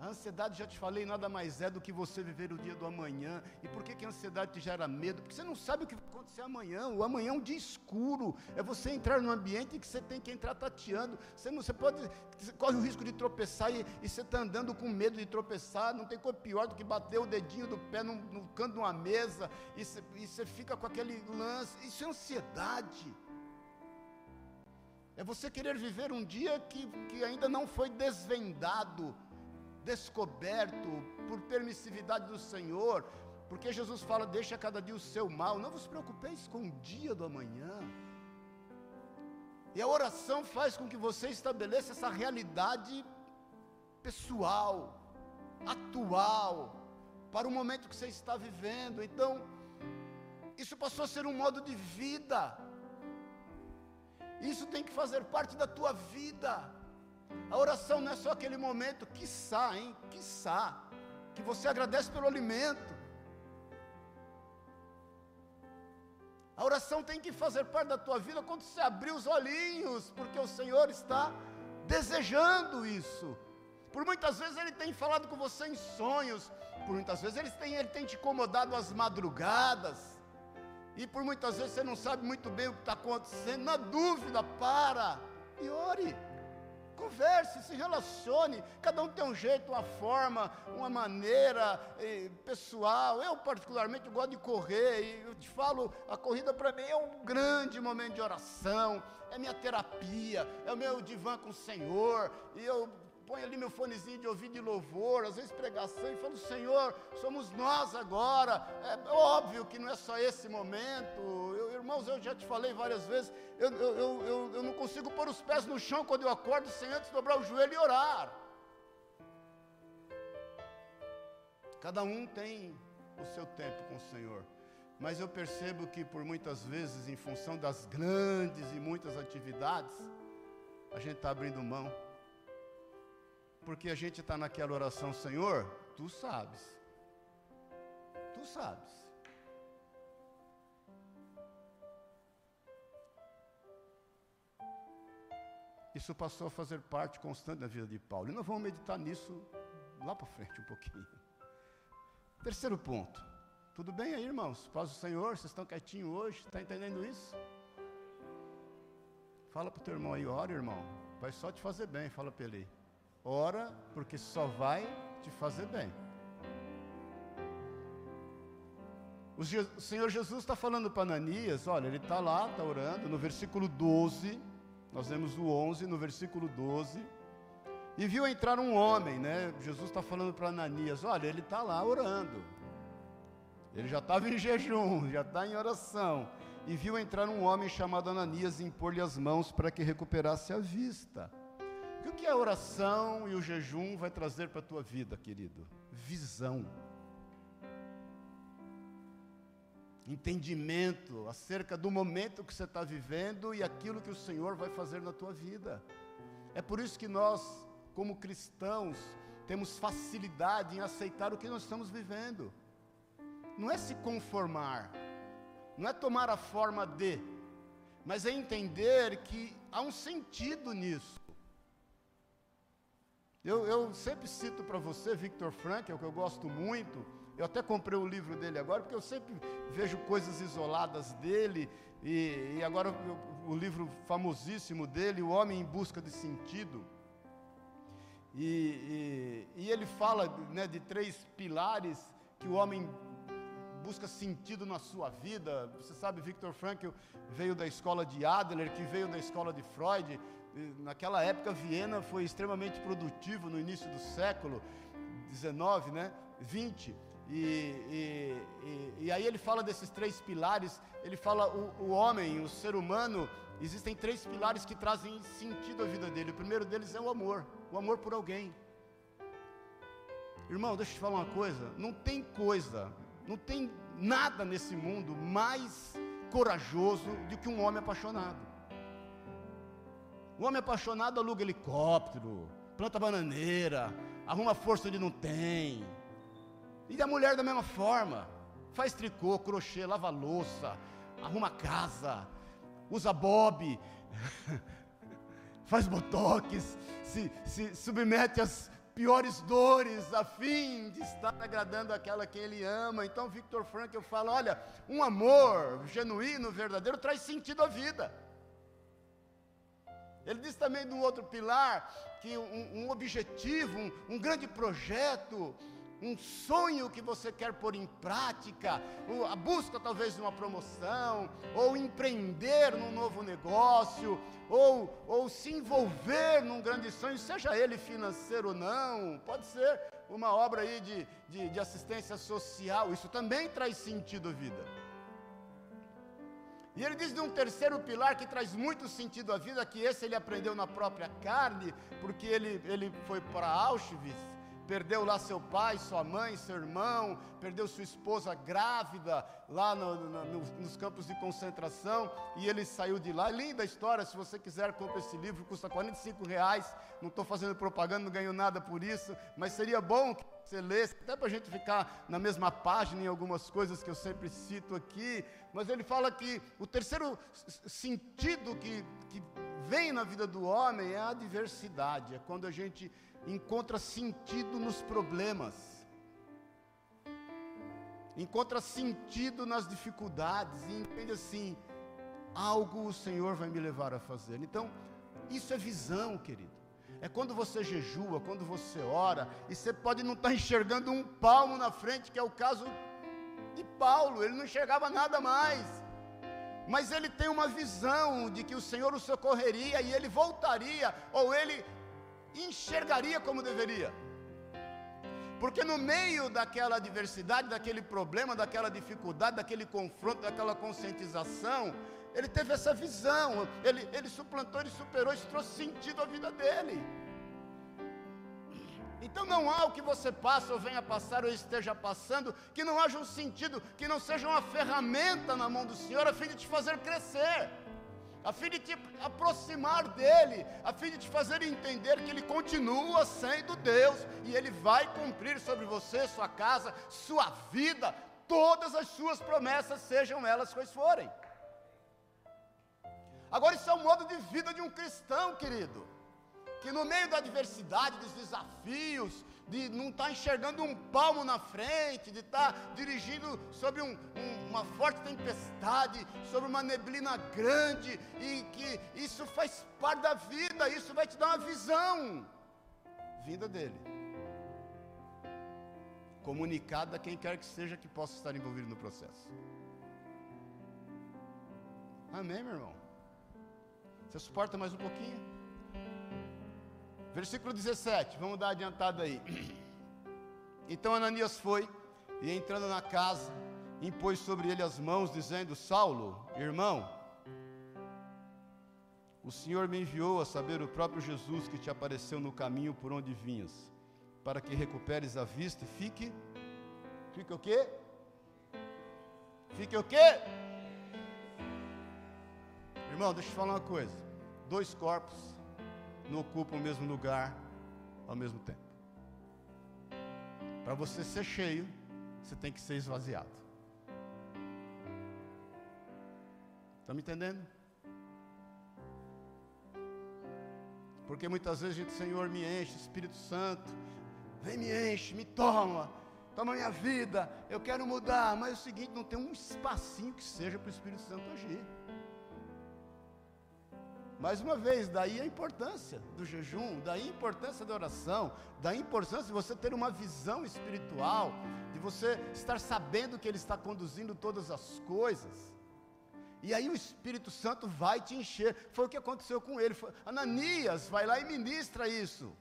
a ansiedade, já te falei, nada mais é do que você viver o dia do amanhã. E por que, que a ansiedade te gera medo? Porque você não sabe o que vai acontecer amanhã. O amanhã é um dia escuro. É você entrar num ambiente que você tem que entrar tateando. Você, não, você pode, você corre o risco de tropeçar e, e você está andando com medo de tropeçar. Não tem coisa pior do que bater o dedinho do pé no, no canto de uma mesa e você, e você fica com aquele lance. Isso é ansiedade. É você querer viver um dia que, que ainda não foi desvendado descoberto por permissividade do Senhor, porque Jesus fala: deixa cada dia o seu mal, não vos preocupeis com o dia do amanhã. E a oração faz com que você estabeleça essa realidade pessoal, atual, para o momento que você está vivendo. Então, isso passou a ser um modo de vida. Isso tem que fazer parte da tua vida. A oração não é só aquele momento, quiçá, hein? Quiçá, que você agradece pelo alimento. A oração tem que fazer parte da tua vida quando você abrir os olhinhos, porque o Senhor está desejando isso. Por muitas vezes Ele tem falado com você em sonhos, por muitas vezes Ele tem, ele tem te incomodado às madrugadas, e por muitas vezes você não sabe muito bem o que está acontecendo. Na dúvida, para e ore. Converse, se relacione. Cada um tem um jeito, uma forma, uma maneira pessoal. Eu, particularmente, gosto de correr. E eu te falo, a corrida para mim é um grande momento de oração. É minha terapia. É o meu divã com o Senhor. E eu ponho ali meu fonezinho de ouvido de louvor, às vezes pregação, e falo, Senhor, somos nós agora. É óbvio que não é só esse momento. Irmãos, eu já te falei várias vezes, eu, eu, eu, eu não consigo pôr os pés no chão quando eu acordo sem antes dobrar o joelho e orar. Cada um tem o seu tempo com o Senhor. Mas eu percebo que por muitas vezes, em função das grandes e muitas atividades, a gente está abrindo mão porque a gente está naquela oração, Senhor, tu sabes. Tu sabes. Isso passou a fazer parte constante da vida de Paulo. E nós vamos meditar nisso lá para frente um pouquinho. Terceiro ponto. Tudo bem aí, irmãos? Paz do Senhor, vocês estão quietinhos hoje? Está entendendo isso? Fala para o teu irmão aí, ora, irmão. Vai só te fazer bem, fala para ele. Ora, porque só vai te fazer bem. O, Senhor Jesus está falando para Ananias, olha, ele está lá, está orando, no versículo 12, nós vemos o 11, no versículo 12, e viu entrar um homem, né? Jesus está falando para Ananias, olha, ele está lá orando, ele já estava em jejum, já está em oração, e viu entrar um homem chamado Ananias e impor-lhe as mãos para que recuperasse a vista. E o que a oração e o jejum vai trazer para a tua vida, querido? Visão. Entendimento acerca do momento que você está vivendo e aquilo que o Senhor vai fazer na tua vida. É por isso que nós, como cristãos, temos facilidade em aceitar o que nós estamos vivendo. Não é se conformar, não é tomar a forma de, mas é entender que há um sentido nisso. Eu, eu sempre cito para você Victor Frank, é o que eu gosto muito. Eu até comprei o livro dele agora, porque eu sempre vejo coisas isoladas dele. E, e agora o, o livro famosíssimo dele, O Homem em Busca de Sentido. E, e, e, ele fala né, de três pilares que o homem busca sentido na sua vida. Você sabe, Victor Frankl veio da escola de Adler, que veio da escola de Freud, naquela época Viena foi extremamente produtivo no início do século 19, né? 20. E, e, e, e, aí ele fala desses três pilares, ele fala o, o homem, o ser humano, existem três pilares que trazem sentido à vida dele. O primeiro deles é o amor, o amor por alguém. Irmão, deixa eu te falar uma coisa, não tem coisa, não tem nada nesse mundo mais corajoso do que um homem apaixonado. O homem apaixonado aluga helicóptero, planta bananeira, arruma força onde não tem. E a mulher da mesma forma, faz tricô, crochê, lava louça, arruma casa, usa bob, faz botox, se, se submete às piores dores, a fim de estar agradando aquela que ele ama. Então, Victor Frankl fala: olha, um amor genuíno, verdadeiro, traz sentido à vida. Ele diz também no outro pilar que um, um objetivo, um, um, grande projeto, um sonho que você quer pôr em prática, a busca talvez de uma promoção, ou empreender num novo negócio, ou, ou se envolver num grande sonho, seja ele financeiro ou não, pode ser uma obra aí de, de, de assistência social, isso também traz sentido à vida. E ele diz de um terceiro pilar que traz muito sentido à vida, que esse ele aprendeu na própria carne, porque ele, ele foi para Auschwitz perdeu lá seu pai, sua mãe, seu irmão, perdeu sua esposa grávida lá no, no, nos campos de concentração e ele saiu de lá. Linda história, se você quiser, compre esse livro, custa 45 reais. Não estou fazendo propaganda, não ganho nada por isso, mas seria bom que você lesse, até para a gente ficar na mesma página em algumas coisas que eu sempre cito aqui. Mas ele fala que o terceiro sentido que, que vem na vida do homem é a adversidade, é quando a gente encontra sentido nos problemas, encontra sentido nas dificuldades e entende assim: algo o Senhor vai me levar a fazer. Então, isso é visão, querido. É quando você jejua, quando você ora, e você pode não estar enxergando um palmo na frente, que é o caso de Paulo, ele não enxergava nada mais. Mas ele tem uma visão de que o Senhor o socorreria e ele voltaria, ou ele enxergaria como deveria. Porque no meio daquela adversidade, daquele problema, daquela dificuldade, daquele confronto, daquela conscientização, ele teve essa visão, ele, ele suplantou, ele superou, isso trouxe sentido à vida dele. Então não há o que você passa ou venha passar ou esteja passando que não haja um sentido, que não seja uma ferramenta na mão do Senhor a fim de te fazer crescer a fim de te aproximar dele, a fim de te fazer entender que ele continua sendo Deus e ele vai cumprir sobre você, sua casa, sua vida, todas as suas promessas, sejam elas quais forem. Agora, isso é o modo de vida de um cristão, querido, que no meio da adversidade, dos desafios, de não estar tá enxergando um palmo na frente, de estar tá dirigindo sobre um, um, uma forte tempestade, sobre uma neblina grande, e que isso faz parte da vida, isso vai te dar uma visão vinda dele. Comunicada a quem quer que seja que possa estar envolvido no processo. Amém, meu irmão? Você suporta mais um pouquinho? Versículo 17, vamos dar adiantado aí. Então Ananias foi e entrando na casa, impôs sobre ele as mãos, dizendo: Saulo, irmão, o Senhor me enviou a saber o próprio Jesus que te apareceu no caminho por onde vinhas, para que recuperes a vista e fique. Fique o quê? Fique o quê? Irmão, deixa eu te falar uma coisa. Dois corpos não ocupam o mesmo lugar ao mesmo tempo. Para você ser cheio, você tem que ser esvaziado. Está me entendendo? Porque muitas vezes a gente, Senhor, me enche, Espírito Santo, vem me enche, me toma, toma minha vida, eu quero mudar, mas é o seguinte, não tem um espacinho que seja para o Espírito Santo agir. Mais uma vez, daí a importância do jejum, daí a importância da oração, daí a importância de você ter uma visão espiritual, de você estar sabendo que Ele está conduzindo todas as coisas. E aí o Espírito Santo vai te encher. Foi o que aconteceu com ele. Foi, Ananias vai lá e ministra isso.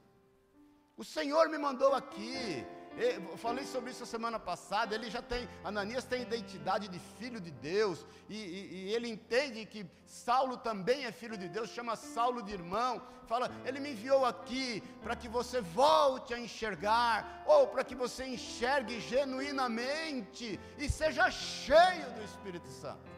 O Senhor me mandou aqui. Eu falei sobre isso a semana passada. Ele já tem, Ananias tem identidade de filho de Deus, e, e, e, ele entende que Saulo também é filho de Deus, chama Saulo de irmão. Fala, ele me enviou aqui para que você volte a enxergar, ou para que você enxergue genuinamente e seja cheio do Espírito Santo.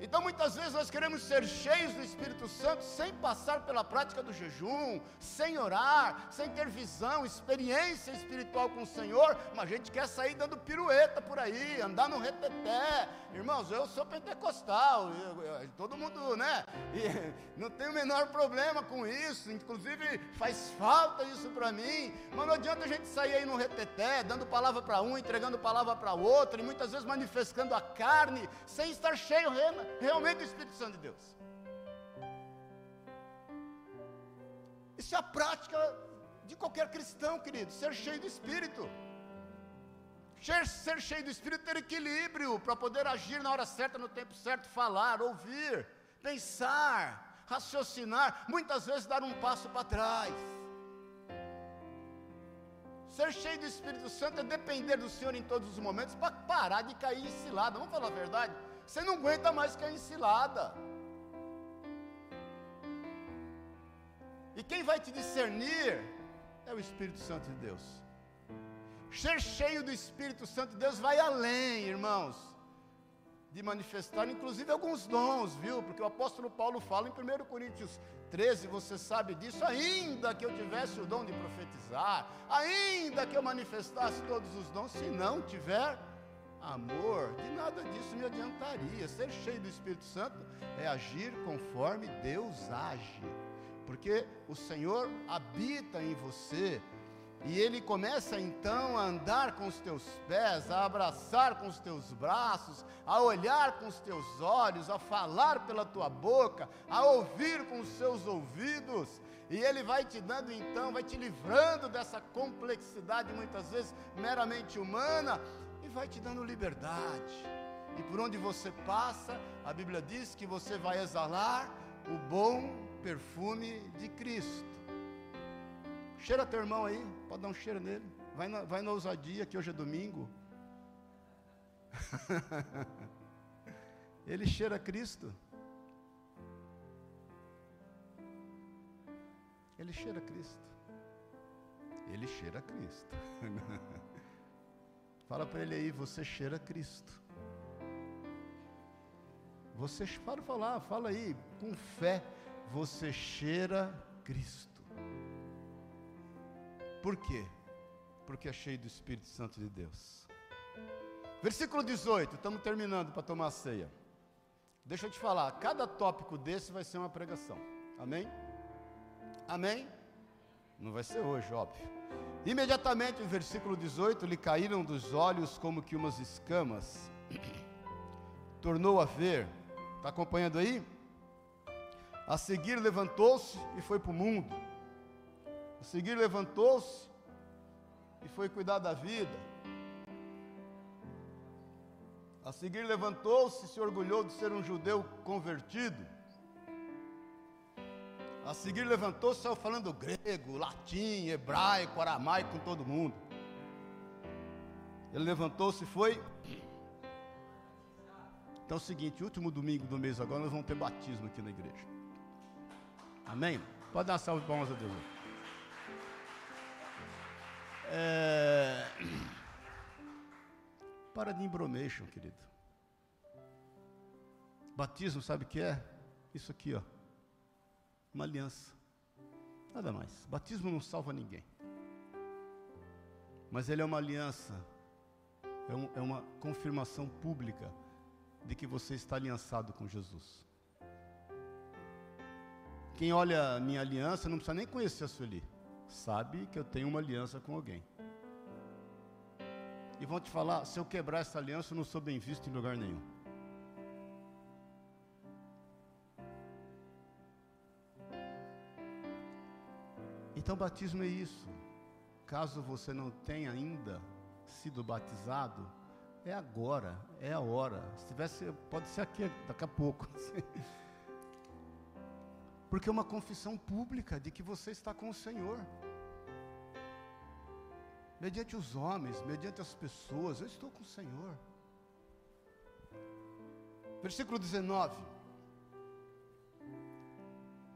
Então muitas vezes nós queremos ser cheios do Espírito Santo sem passar pela prática do jejum, sem orar, sem ter visão, experiência espiritual com o Senhor, mas a gente quer sair dando pirueta por aí, andar no reteté. Irmãos, eu sou pentecostal, eu, eu, todo mundo, né? E não tem o menor problema com isso, inclusive faz falta isso para mim, mas não adianta a gente sair aí no reteté, dando palavra para um, entregando palavra para outro, e muitas vezes manifestando a carne, sem estar cheio realmente o Espírito Santo de Deus. Isso é a prática de qualquer cristão, querido, ser cheio do Espírito. Ser, ser cheio do Espírito, ter equilíbrio para poder agir na hora certa, no tempo certo, falar, ouvir, pensar, raciocinar, muitas vezes dar um passo para trás. Ser cheio do Espírito Santo é depender do Senhor em todos os momentos para parar de cair em cilada. Vamos falar a verdade? Você não aguenta mais cair em cilada. E quem vai te discernir é o Espírito Santo de Deus. Ser cheio do Espírito Santo de Deus vai além, irmãos, de manifestar, inclusive, alguns dons, viu? Porque o apóstolo Paulo fala em 1 Coríntios 13, você sabe disso, ainda que eu tivesse o dom de profetizar, ainda que eu manifestasse todos os dons, se não tiver amor, de nada disso me adiantaria. Ser cheio do Espírito Santo é agir conforme Deus age, porque o Senhor habita em você. E ele começa então a andar com os teus pés, a abraçar com os teus braços, a olhar com os teus olhos, a falar pela tua boca, a ouvir com os seus ouvidos. E ele vai te dando então, vai te livrando dessa complexidade muitas vezes meramente humana vai te dando liberdade. E por onde você passa, a Bíblia diz que você vai exalar o bom perfume de Cristo. Cheira teu irmão aí, pode dar um cheiro nele. Vai na, vai na ousadia, que hoje é domingo. Ele cheira Cristo. Ele cheira Cristo. Ele cheira Cristo. Fala para ele aí, você cheira Cristo. Você para falar, fala aí, com fé, você cheira Cristo. Por quê? Porque é cheio do Espírito Santo de Deus. Versículo 18, estamos terminando para tomar a ceia. Deixa eu te falar, cada tópico desse vai ser uma pregação. Amém? Amém? Não vai ser hoje, óbvio. Imediatamente, no versículo 18, lhe caíram dos olhos como que umas escamas. Tornou a ver. Está acompanhando aí? A seguir levantou-se e foi para o mundo. A seguir levantou-se e foi cuidar da vida. A seguir levantou-se e se orgulhou de ser um judeu convertido. A seguir levantou-se, saiu falando grego, latim, hebraico, aramaico com todo mundo. Ele levantou-se e foi. Então é o seguinte, último domingo do mês agora nós vamos ter batismo aqui na igreja. Amém? Pode dar uma salva de palmas a Deus. É... Para de embromation, querido. Batismo, sabe o que é? Isso aqui, ó uma aliança. Nada mais. Batismo não salva ninguém. Mas ele é uma aliança, é, um, é uma confirmação pública de que você está aliançado com Jesus. Quem olha a minha aliança não precisa nem conhecer a Sueli, sabe que eu tenho uma aliança com alguém. E vão te falar: se eu quebrar essa aliança, eu não sou bem visto em lugar nenhum. Então, batismo é isso. Caso você não tenha ainda sido batizado, é agora, é a hora. Se tivesse, pode ser aqui, daqui a pouco. Porque é uma confissão pública de que você está com o Senhor. Mediante os homens, mediante as pessoas, eu estou com o Senhor. Versículo 19.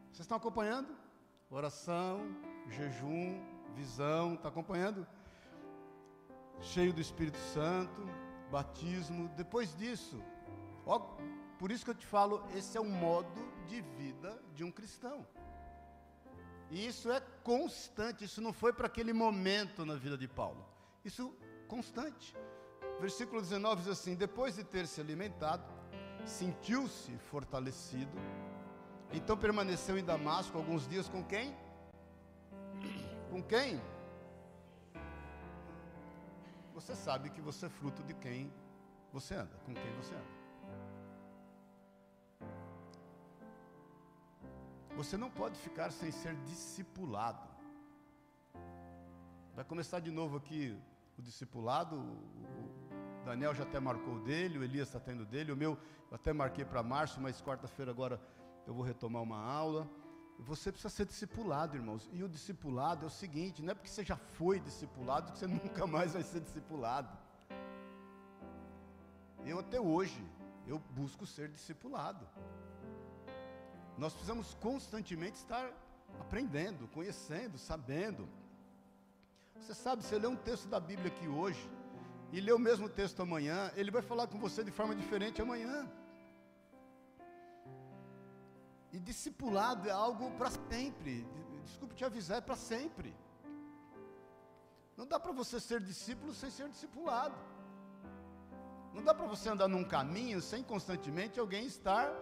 Vocês estão acompanhando? Oração, jejum, visão, está acompanhando? Cheio do Espírito Santo, batismo. Depois disso, ó, por isso que eu te falo, esse é o modo de vida de um cristão. E isso é constante, isso não foi para aquele momento na vida de Paulo. Isso constante. Versículo 19 diz assim: Depois de ter se alimentado, sentiu-se fortalecido, então permaneceu em Damasco alguns dias com quem? Com quem? Você sabe que você é fruto de quem você anda, com quem você anda. Você não pode ficar sem ser discipulado. Vai começar de novo aqui o discipulado. O Daniel já até marcou dele, o Elias está tendo dele. O meu, eu até marquei para março, mas quarta-feira agora eu vou retomar uma aula. Você precisa ser discipulado, irmãos. E o discipulado é o seguinte: não é porque você já foi discipulado que você nunca mais vai ser discipulado. Eu até hoje, eu busco ser discipulado. Nós precisamos constantemente estar aprendendo, conhecendo, sabendo. Você sabe, se ler um texto da Bíblia aqui hoje e ler o mesmo texto amanhã, ele vai falar com você de forma diferente amanhã. E discipulado é algo para sempre. Desculpe te avisar, é para sempre. Não dá para você ser discípulo sem ser discipulado. Não dá para você andar num caminho sem constantemente alguém estar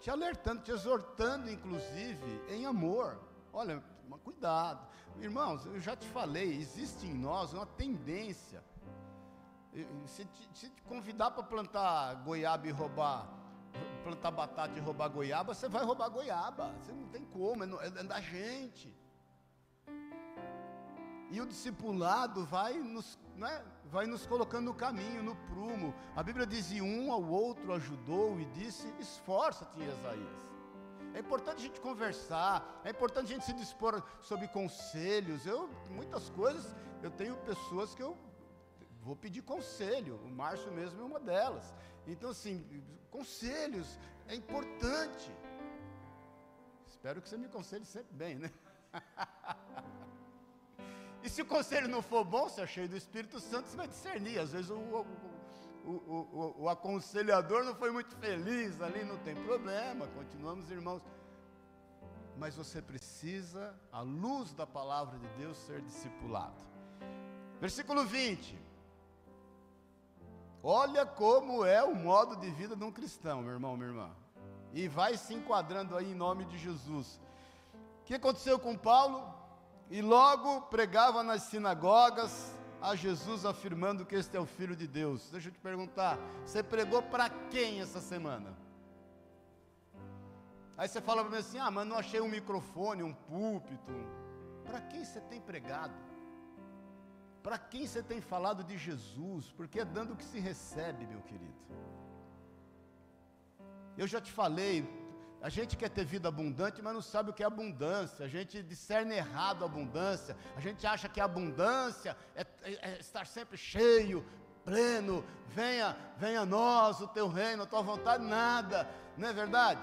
te alertando, te exortando, inclusive, em amor. Olha, cuidado. Irmãos, eu já te falei, existe em nós uma tendência. Se te, se te convidar para plantar goiaba e roubar, plantar batata e roubar goiaba, você vai roubar goiaba. Você não tem como, é, é da gente. E o discipulado vai nos, né, vai nos colocando no caminho, no prumo. A Bíblia diz: e um ao outro ajudou e disse: esforça-te, Isaías. É importante a gente conversar, é importante a gente se dispor sobre conselhos. Eu, muitas coisas, eu tenho pessoas que eu vou pedir conselho. O Márcio mesmo é uma delas. Então, assim, conselhos é importante. Espero que você me aconselhe sempre bem, né? e se o conselho não for bom, se é cheio do Espírito Santo, você vai discernir. Às vezes o, o, o, o aconselhador não foi muito feliz ali, não tem problema, continuamos irmãos. Mas você precisa, à luz da palavra de Deus, ser discipulado. Versículo 20. Olha como é o modo de vida de um cristão, meu irmão, minha irmã. E vai se enquadrando aí em nome de Jesus. O que aconteceu com Paulo? E logo pregava nas sinagogas, a Jesus afirmando que este é o Filho de Deus. Deixa eu te perguntar, você pregou para quem essa semana? Aí você fala para mim assim: ah, mas não achei um microfone, um púlpito. Para quem você tem pregado? Para quem você tem falado de Jesus? Porque é dando que se recebe, meu querido. Eu já te falei, a gente quer ter vida abundante, mas não sabe o que é abundância. A gente discerne errado a abundância. A gente acha que a abundância é, é, é estar sempre cheio, pleno. Venha, venha a nós, o teu reino, a tua vontade, nada. Não é verdade?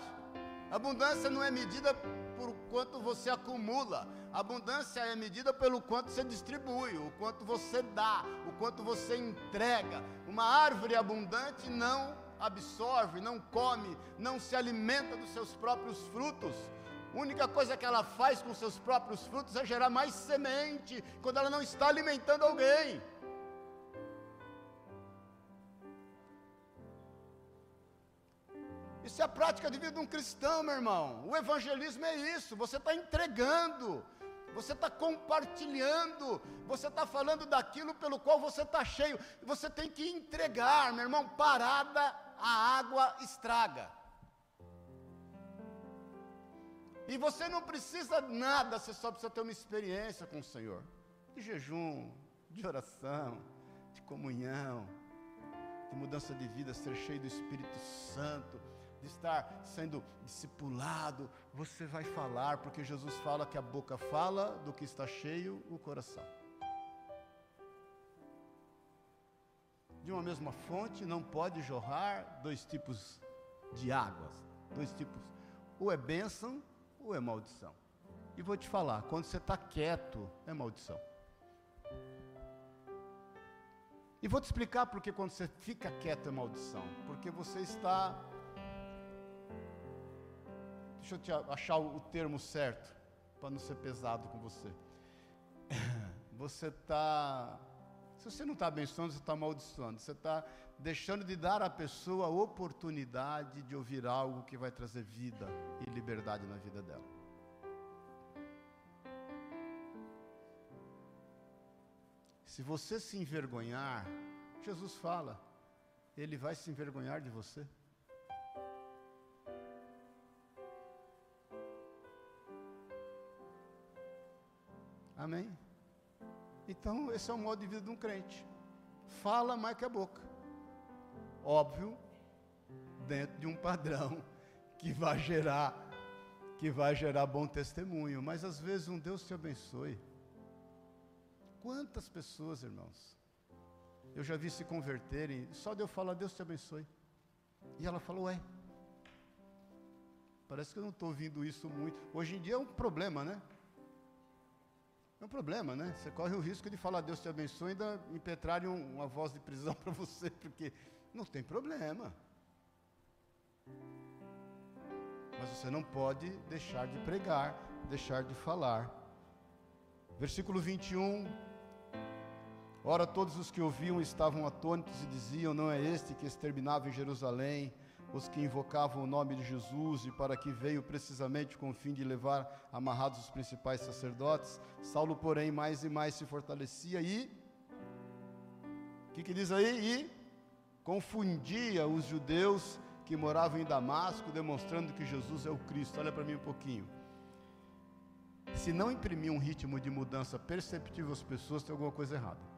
Abundância não é medida por quanto você acumula. Abundância é medida pelo quanto você distribui, o quanto você dá, o quanto você entrega. Uma árvore abundante não absorve, não come, não se alimenta dos seus próprios frutos. A única coisa que ela faz com seus próprios frutos é gerar mais semente, quando ela não está alimentando alguém. Isso é a prática de vida de um cristão, meu irmão. O evangelismo é isso, você está entregando, você está compartilhando, você está falando daquilo pelo qual você está cheio. Você tem que entregar, meu irmão, parada a água estraga. E você não precisa nada, você só precisa ter uma experiência com o Senhor. De jejum, de oração, de comunhão, de mudança de vida, ser cheio do Espírito Santo, de estar sendo discipulado. Você vai falar, porque Jesus fala que a boca fala do que está cheio o coração. de uma mesma fonte não pode jorrar dois tipos de águas, dois tipos, ou é bênção ou é maldição. E vou te falar, quando você está quieto, é maldição. E vou te explicar porque quando você fica quieto é maldição. Porque você está. Deixa eu te achar o termo certo, para não ser pesado com você. Você está se você não está abençoando, você está amaldiçoando. Você está deixando de dar à pessoa a oportunidade de ouvir algo que vai trazer vida e liberdade na vida dela. Se você se envergonhar, Jesus fala, Ele vai se envergonhar de você. Amém? Então, esse é o modo de vida de um crente. Fala mais que a boca. Óbvio, dentro de um padrão que vai gerar que vai gerar bom testemunho, mas às vezes um Deus te abençoe. Quantas pessoas, irmãos, eu já vi se converterem, só de eu falar, Deus te abençoe. E ela falou, ué, parece que eu não estou ouvindo isso muito. Hoje em dia é um problema, né? É um problema, né? Você corre o risco de falar Deus te abençoe e ainda impetrarem uma voz de prisão para você, porque não tem problema. Mas você não pode deixar de pregar, deixar de falar. Versículo 21. Ora, todos os que ouviam estavam atônitos e diziam: Não é este que exterminava em Jerusalém os que invocavam o nome de Jesus e para que veio precisamente com o fim de levar amarrados os principais sacerdotes. Saulo, porém, mais e mais se fortalecia e. O que, que diz aí? E confundia os judeus que moravam em Damasco, demonstrando que Jesus é o Cristo. Olha para mim um pouquinho. Se não imprimir um ritmo de mudança perceptível às pessoas, tem alguma coisa errada.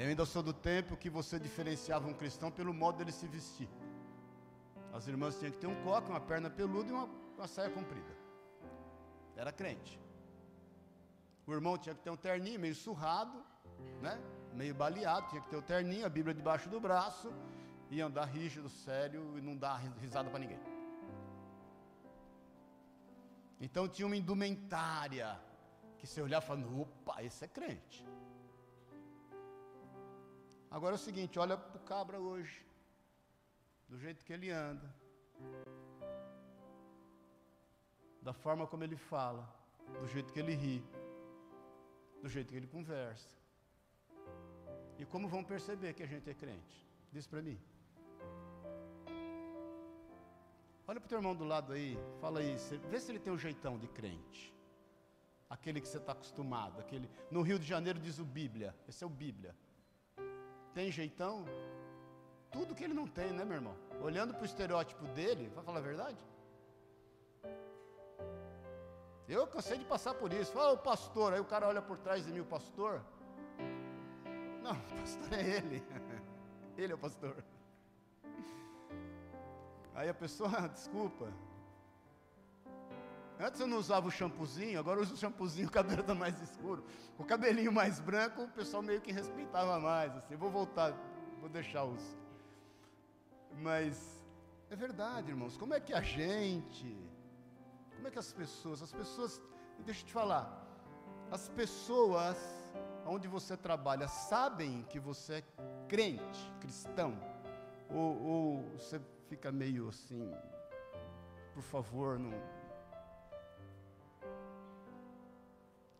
Eu ainda sou do tempo que você diferenciava um cristão pelo modo dele se vestir. As irmãs tinham que ter um coque, uma perna peluda e uma, uma saia comprida. Era crente. O irmão tinha que ter um terninho meio surrado, né? meio baleado, tinha que ter o terninho, a Bíblia debaixo do braço, e andar rígido, sério e não dar risada para ninguém. Então tinha uma indumentária que você olhava e falava, opa, esse é crente. Agora é o seguinte, olha para o cabra hoje, do jeito que ele anda, da forma como ele fala, do jeito que ele ri, do jeito que ele conversa. E como vão perceber que a gente é crente? Diz para mim. Olha para o teu irmão do lado aí, fala aí, vê se ele tem um jeitão de crente. Aquele que você está acostumado, aquele. No Rio de Janeiro diz o Bíblia, esse é o Bíblia. Tem jeitão? Tudo que ele não tem, né, meu irmão? Olhando para o estereótipo dele, vai falar a verdade? Eu cansei de passar por isso. Fala, o pastor, aí o cara olha por trás de mim, o pastor. Não, o pastor é ele. Ele é o pastor. Aí a pessoa, desculpa. Antes eu não usava o shampoozinho, agora eu uso o shampoozinho, o cabelo está mais escuro. O cabelinho mais branco, o pessoal meio que respeitava mais. Assim, vou voltar, vou deixar os. Mas é verdade, irmãos. Como é que a gente, como é que as pessoas, as pessoas, deixa eu te falar, as pessoas onde você trabalha sabem que você é crente, cristão, ou, ou você fica meio assim, por favor, não.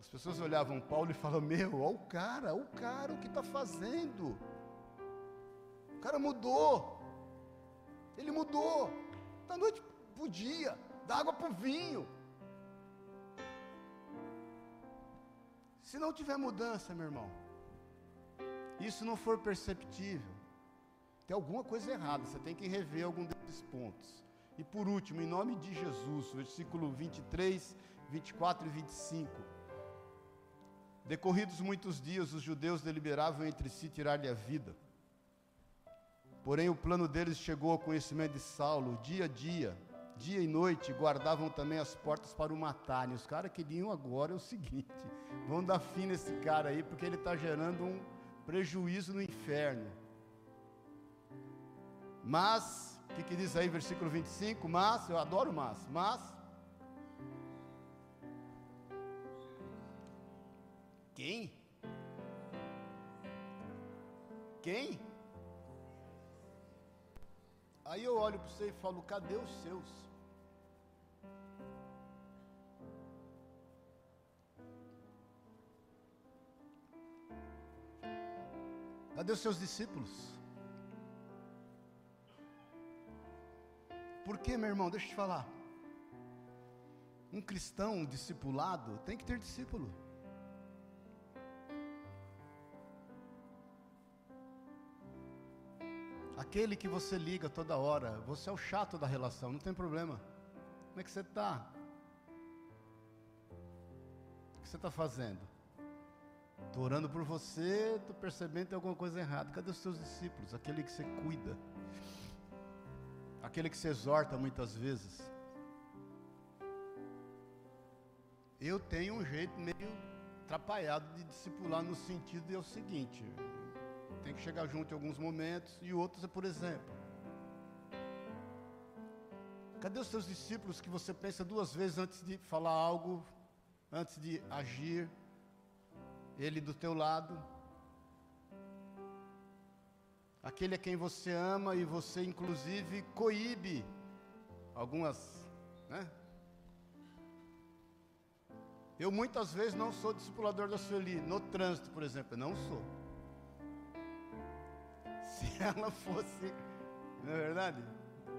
As pessoas olhavam Paulo e falavam: Meu, olha o cara, olha o cara, o que está fazendo? O cara mudou. Ele mudou. Da noite para o dia, da água para o vinho. Se não tiver mudança, meu irmão, isso não for perceptível, tem alguma coisa errada, você tem que rever algum desses pontos. E por último, em nome de Jesus, versículo 23, 24 e 25. Decorridos muitos dias, os judeus deliberavam entre si tirar-lhe a vida. Porém, o plano deles chegou ao conhecimento de Saulo, dia a dia, dia e noite, guardavam também as portas para o matarem. Os caras queriam agora é o seguinte: vão dar fim nesse cara aí, porque ele está gerando um prejuízo no inferno. Mas, o que, que diz aí, versículo 25? Mas, eu adoro mas, mas. Quem? Quem? Aí eu olho para você e falo: cadê os seus? Cadê os seus discípulos? Porque, meu irmão, deixa eu te falar. Um cristão discipulado tem que ter discípulo. Aquele que você liga toda hora, você é o chato da relação, não tem problema. Como é que você está? O que você está fazendo? Estou orando por você, estou percebendo que tem alguma coisa errada. Cadê os seus discípulos? Aquele que você cuida aquele que se exorta muitas vezes. Eu tenho um jeito meio atrapalhado de discipular no sentido é o seguinte, tem que chegar junto em alguns momentos e outros é por exemplo. Cadê os seus discípulos que você pensa duas vezes antes de falar algo antes de agir, ele do teu lado. Aquele a quem você ama e você, inclusive, coíbe algumas, né? Eu muitas vezes não sou discipulador da Sueli, no trânsito, por exemplo, não sou. Se ela fosse, não é verdade?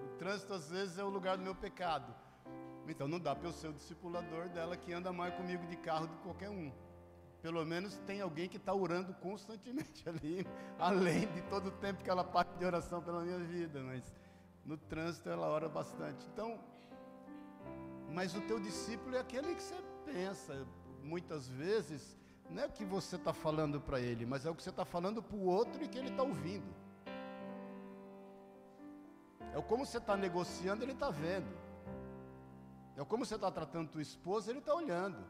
O trânsito às vezes é o lugar do meu pecado. Então não dá para eu ser o discipulador dela que anda mais comigo de carro do que qualquer um. Pelo menos tem alguém que está orando constantemente ali, além de todo o tempo que ela parte de oração pela minha vida. Mas no trânsito ela ora bastante. Então, mas o teu discípulo é aquele que você pensa, muitas vezes, não é o que você está falando para ele, mas é o que você está falando para o outro e que ele está ouvindo. É como você está negociando, ele está vendo. É como você está tratando tua esposa, ele está olhando.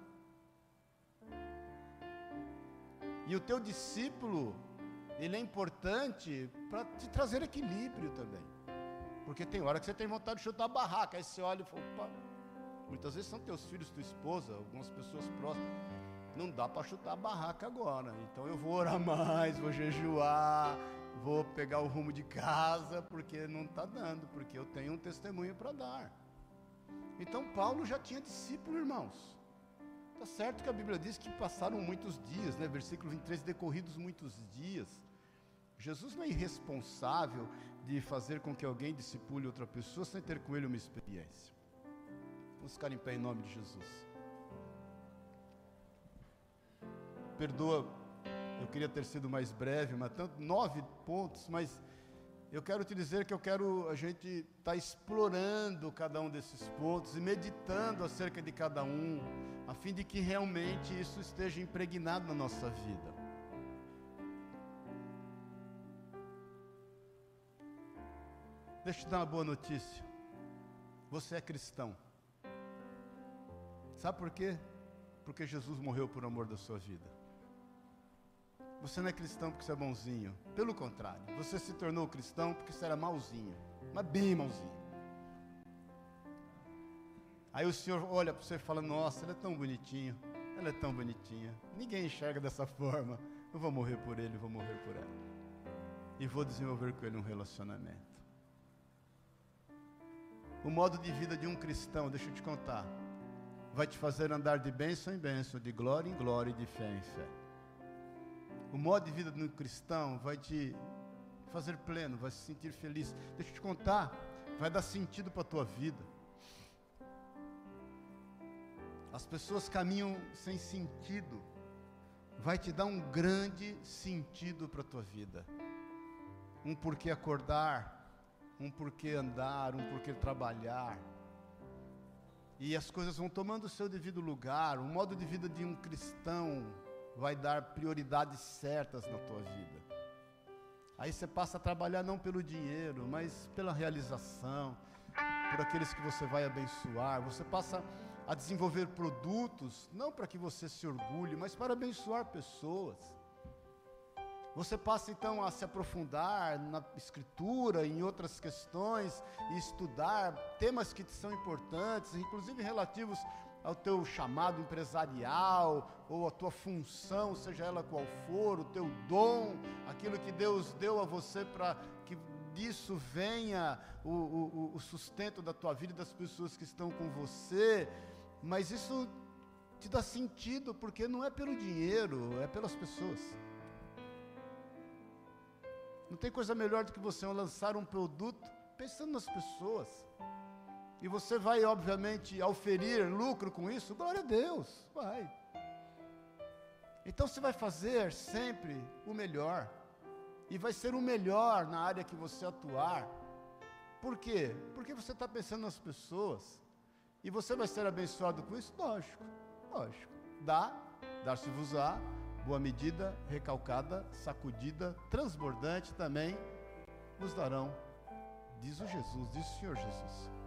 E o teu discípulo, ele é importante para te trazer equilíbrio também. Porque tem hora que você tem vontade de chutar a barraca, aí você olha e fala, opa, muitas vezes são teus filhos, tua esposa, algumas pessoas próximas. Não dá para chutar a barraca agora. Então eu vou orar mais, vou jejuar, vou pegar o rumo de casa, porque não está dando, porque eu tenho um testemunho para dar. Então Paulo já tinha discípulo, irmãos. Está certo que a Bíblia diz que passaram muitos dias, né? Versículo 23, decorridos muitos dias. Jesus não é irresponsável de fazer com que alguém discipule outra pessoa sem ter com ele uma experiência. Vamos ficar em pé em nome de Jesus. Perdoa, eu queria ter sido mais breve, mas tanto nove pontos, mas eu quero te dizer que eu quero a gente estar tá explorando cada um desses pontos e meditando acerca de cada um, a fim de que realmente isso esteja impregnado na nossa vida. Deixa eu te dar uma boa notícia. Você é cristão. Sabe por quê? Porque Jesus morreu por amor da sua vida. Você não é cristão porque você é bonzinho. Pelo contrário, você se tornou cristão porque você era malzinho. Mas bem malzinho. Aí o Senhor olha para você e fala: Nossa, ele é tão bonitinho. Ela é tão bonitinha. Ninguém enxerga dessa forma. Eu vou morrer por ele, vou morrer por ela. E vou desenvolver com ele um relacionamento. O modo de vida de um cristão, deixa eu te contar, vai te fazer andar de bênção em bênção, de glória em glória e de fé em fé. O modo de vida do cristão vai te fazer pleno, vai se sentir feliz. Deixa eu te contar, vai dar sentido para a tua vida. As pessoas caminham sem sentido, vai te dar um grande sentido para a tua vida. Um porquê acordar, um porquê andar, um porquê trabalhar. E as coisas vão tomando o seu devido lugar. O modo de vida de um cristão vai dar prioridades certas na tua vida. Aí você passa a trabalhar não pelo dinheiro, mas pela realização, por aqueles que você vai abençoar. Você passa a desenvolver produtos, não para que você se orgulhe, mas para abençoar pessoas. Você passa então a se aprofundar na escritura, em outras questões, e estudar temas que te são importantes, inclusive relativos ao teu chamado empresarial, ou a tua função, seja ela qual for, o teu dom, aquilo que Deus deu a você para que disso venha o, o, o sustento da tua vida e das pessoas que estão com você, mas isso te dá sentido, porque não é pelo dinheiro, é pelas pessoas. Não tem coisa melhor do que você lançar um produto pensando nas pessoas e você vai, obviamente, auferir lucro com isso, glória a Deus, vai. Então você vai fazer sempre o melhor, e vai ser o melhor na área que você atuar. Por quê? Porque você está pensando nas pessoas, e você vai ser abençoado com isso? Lógico, lógico. Dá, dar-se-vos-á, boa medida, recalcada, sacudida, transbordante também, nos darão, diz o Jesus, diz o Senhor Jesus.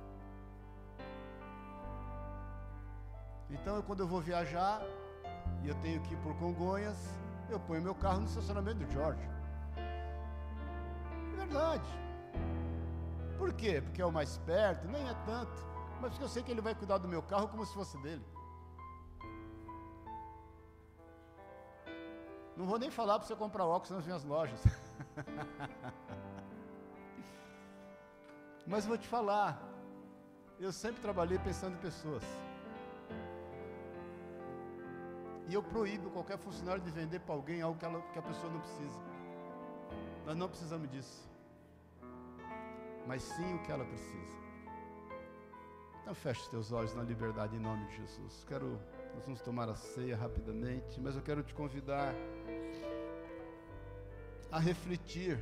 Então, quando eu vou viajar e eu tenho que ir por Congonhas, eu ponho meu carro no estacionamento do Jorge. É verdade. Por quê? Porque é o mais perto? Nem é tanto. Mas porque eu sei que ele vai cuidar do meu carro como se fosse dele. Não vou nem falar para você comprar óculos nas minhas lojas. Mas vou te falar, eu sempre trabalhei pensando em pessoas. E eu proíbo qualquer funcionário de vender para alguém algo que, ela, que a pessoa não precisa. Nós não precisamos disso. Mas sim o que ela precisa. Então feche os teus olhos na liberdade em nome de Jesus. Quero, nós vamos tomar a ceia rapidamente, mas eu quero te convidar a refletir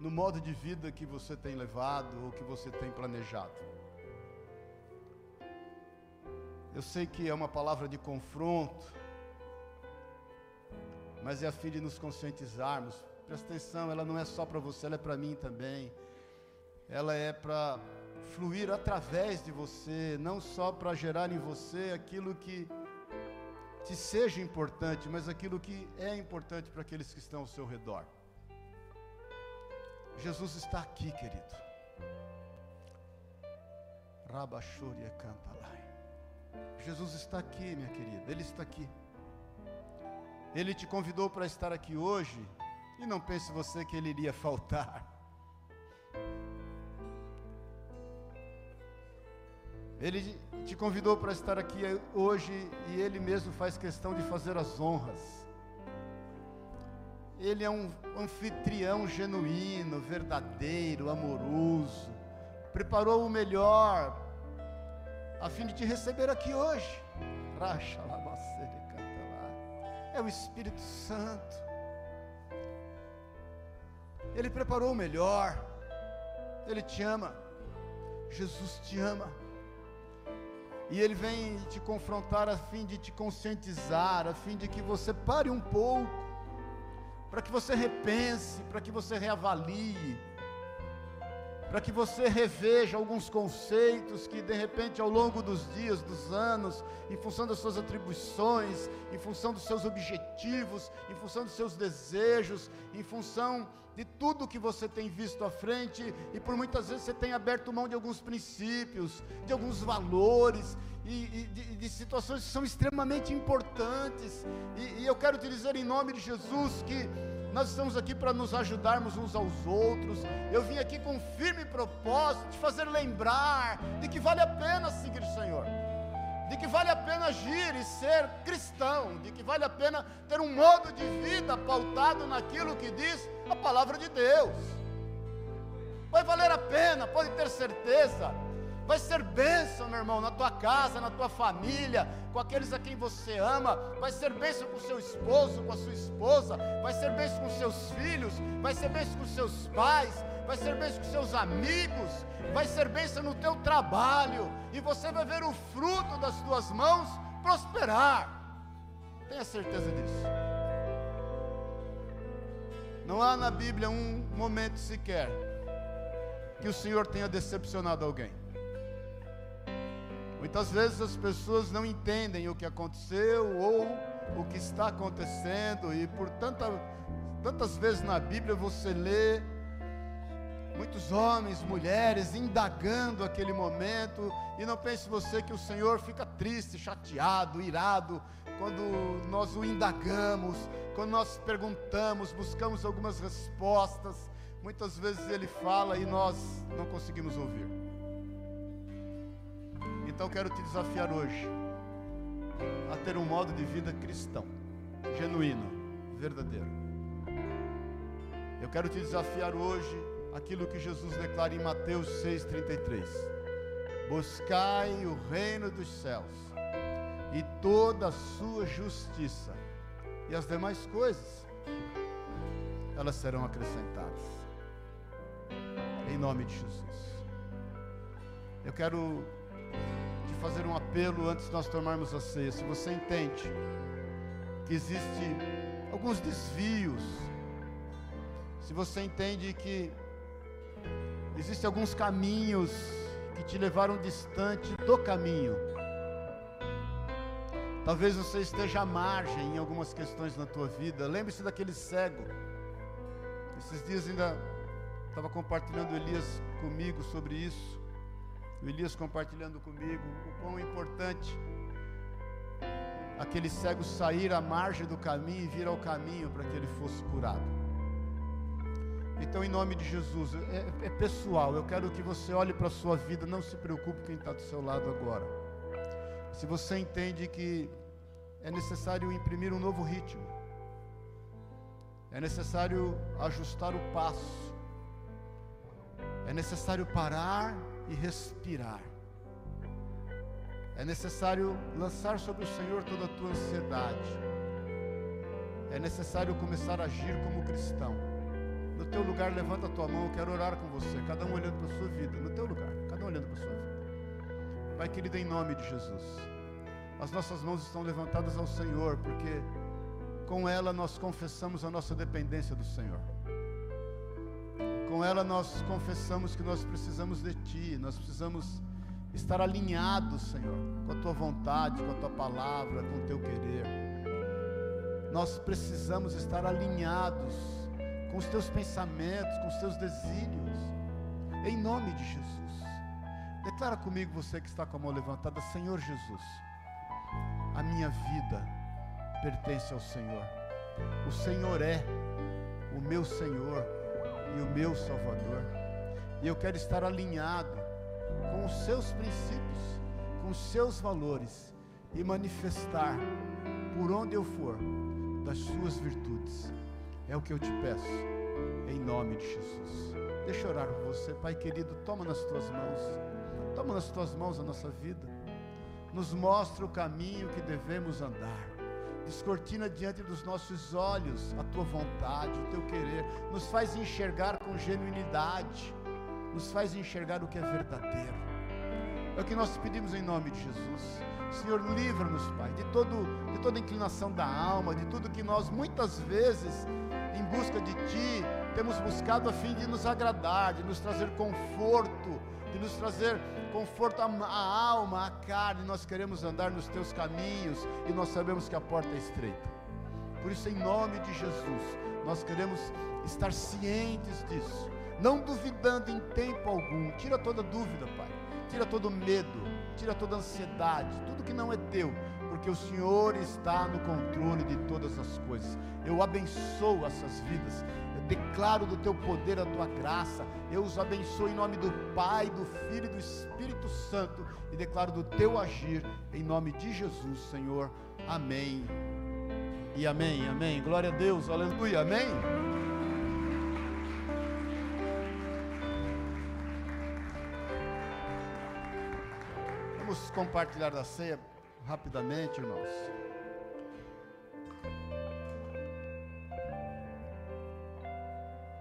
no modo de vida que você tem levado ou que você tem planejado. Eu sei que é uma palavra de confronto, mas é a fim de nos conscientizarmos. Presta atenção, ela não é só para você, ela é para mim também. Ela é para fluir através de você, não só para gerar em você aquilo que te seja importante, mas aquilo que é importante para aqueles que estão ao seu redor. Jesus está aqui, querido. Rabachúria canta. Jesus está aqui, minha querida. Ele está aqui. Ele te convidou para estar aqui hoje. E não pense você que ele iria faltar. Ele te convidou para estar aqui hoje e ele mesmo faz questão de fazer as honras. Ele é um anfitrião genuíno, verdadeiro, amoroso. Preparou o melhor a fim de te receber aqui hoje. É o Espírito Santo. Ele preparou o melhor. Ele te ama. Jesus te ama. E ele vem te confrontar a fim de te conscientizar, a fim de que você pare um pouco para que você repense, para que você reavalie, para que você reveja alguns conceitos que de repente ao longo dos dias, dos anos, em função das suas atribuições, em função dos seus objetivos, em função dos seus desejos, em função de tudo que você tem visto à frente, e por muitas vezes você tem aberto mão de alguns princípios, de alguns valores, e, e de, de, situações que são extremamente importantes. E, e eu quero te dizer em nome de Jesus que nós estamos aqui para nos ajudarmos uns aos outros. Eu vim aqui com um firme propósito de fazer lembrar de que vale a pena seguir o Senhor, de que vale a pena agir e ser cristão, de que vale a pena ter um modo de vida pautado naquilo que diz a palavra de Deus. Vai valer a pena, pode ter certeza. Vai ser bênção, meu irmão, na tua casa, na tua família, com aqueles a quem você ama. Vai ser bênção com o seu esposo, com a sua esposa. Vai ser bênção com seus filhos. Vai ser bênção com seus pais. Vai ser bênção com seus amigos. Vai ser bênção no teu trabalho. E você vai ver o fruto das tuas mãos prosperar. Tenha certeza disso. Não há na Bíblia um momento sequer que o Senhor tenha decepcionado alguém. Muitas vezes as pessoas não entendem o que aconteceu ou o que está acontecendo, e por tanta, tantas vezes na Bíblia você lê muitos homens, mulheres indagando aquele momento, e não pense você que o Senhor fica triste, chateado, irado, quando nós o indagamos, quando nós perguntamos, buscamos algumas respostas, muitas vezes ele fala e nós não conseguimos ouvir. Então quero te desafiar hoje a ter um modo de vida cristão, genuíno, verdadeiro. Eu quero te desafiar hoje aquilo que Jesus declara em Mateus 6:33. Buscai o reino dos céus e toda a sua justiça, e as demais coisas elas serão acrescentadas. Em nome de Jesus. Eu quero fazer um apelo antes de nós tomarmos a ceia. Se você entende que existe alguns desvios, se você entende que existem alguns caminhos que te levaram distante do caminho, talvez você esteja à margem em algumas questões na tua vida. Lembre-se daquele cego. Esses dias ainda estava compartilhando Elias comigo sobre isso o Elias compartilhando comigo o quão importante aquele cego sair à margem do caminho e vir ao caminho para que ele fosse curado. Então, em nome de Jesus, é, é pessoal, eu quero que você olhe para a sua vida, não se preocupe quem está do seu lado agora. Se você entende que é necessário imprimir um novo ritmo, é necessário ajustar o passo, é necessário parar e respirar. É necessário lançar sobre o Senhor toda a tua ansiedade. É necessário começar a agir como cristão. No teu lugar, levanta a tua mão, eu quero orar com você, cada um olhando para a sua vida, no teu lugar, cada um olhando para a sua vida. Pai querido, em nome de Jesus, as nossas mãos estão levantadas ao Senhor, porque com ela nós confessamos a nossa dependência do Senhor. Com ela nós confessamos que nós precisamos de Ti, nós precisamos estar alinhados, Senhor, com a tua vontade, com a tua palavra, com o teu querer. Nós precisamos estar alinhados com os teus pensamentos, com os teus desígnios, em nome de Jesus. Declara comigo, você que está com a mão levantada, Senhor Jesus, a minha vida pertence ao Senhor. O Senhor é o meu Senhor e o meu Salvador. E eu quero estar alinhado com os seus princípios, com os seus valores e manifestar por onde eu for das suas virtudes. É o que eu te peço, em nome de Jesus. Deixa eu orar por você, Pai querido, toma nas tuas mãos, toma nas tuas mãos a nossa vida, nos mostra o caminho que devemos andar descortina diante dos nossos olhos a tua vontade, o teu querer, nos faz enxergar com genuinidade nos faz enxergar o que é verdadeiro. É o que nós pedimos em nome de Jesus. Senhor, livra-nos, Pai, de, todo, de toda inclinação da alma, de tudo que nós muitas vezes, em busca de Ti, temos buscado a fim de nos agradar, de nos trazer conforto, de nos trazer conforto à alma, à carne. Nós queremos andar nos Teus caminhos e nós sabemos que a porta é estreita. Por isso, em nome de Jesus, nós queremos estar cientes disso não duvidando em tempo algum. Tira toda dúvida, Pai. Tira todo medo, tira toda ansiedade, tudo que não é teu, porque o Senhor está no controle de todas as coisas. Eu abençoo essas vidas. Eu declaro do teu poder a tua graça. Eu os abençoo em nome do Pai, do Filho e do Espírito Santo e declaro do teu agir em nome de Jesus, Senhor. Amém. E amém. Amém. Glória a Deus. Aleluia. Amém. Vamos compartilhar da ceia rapidamente, irmãos.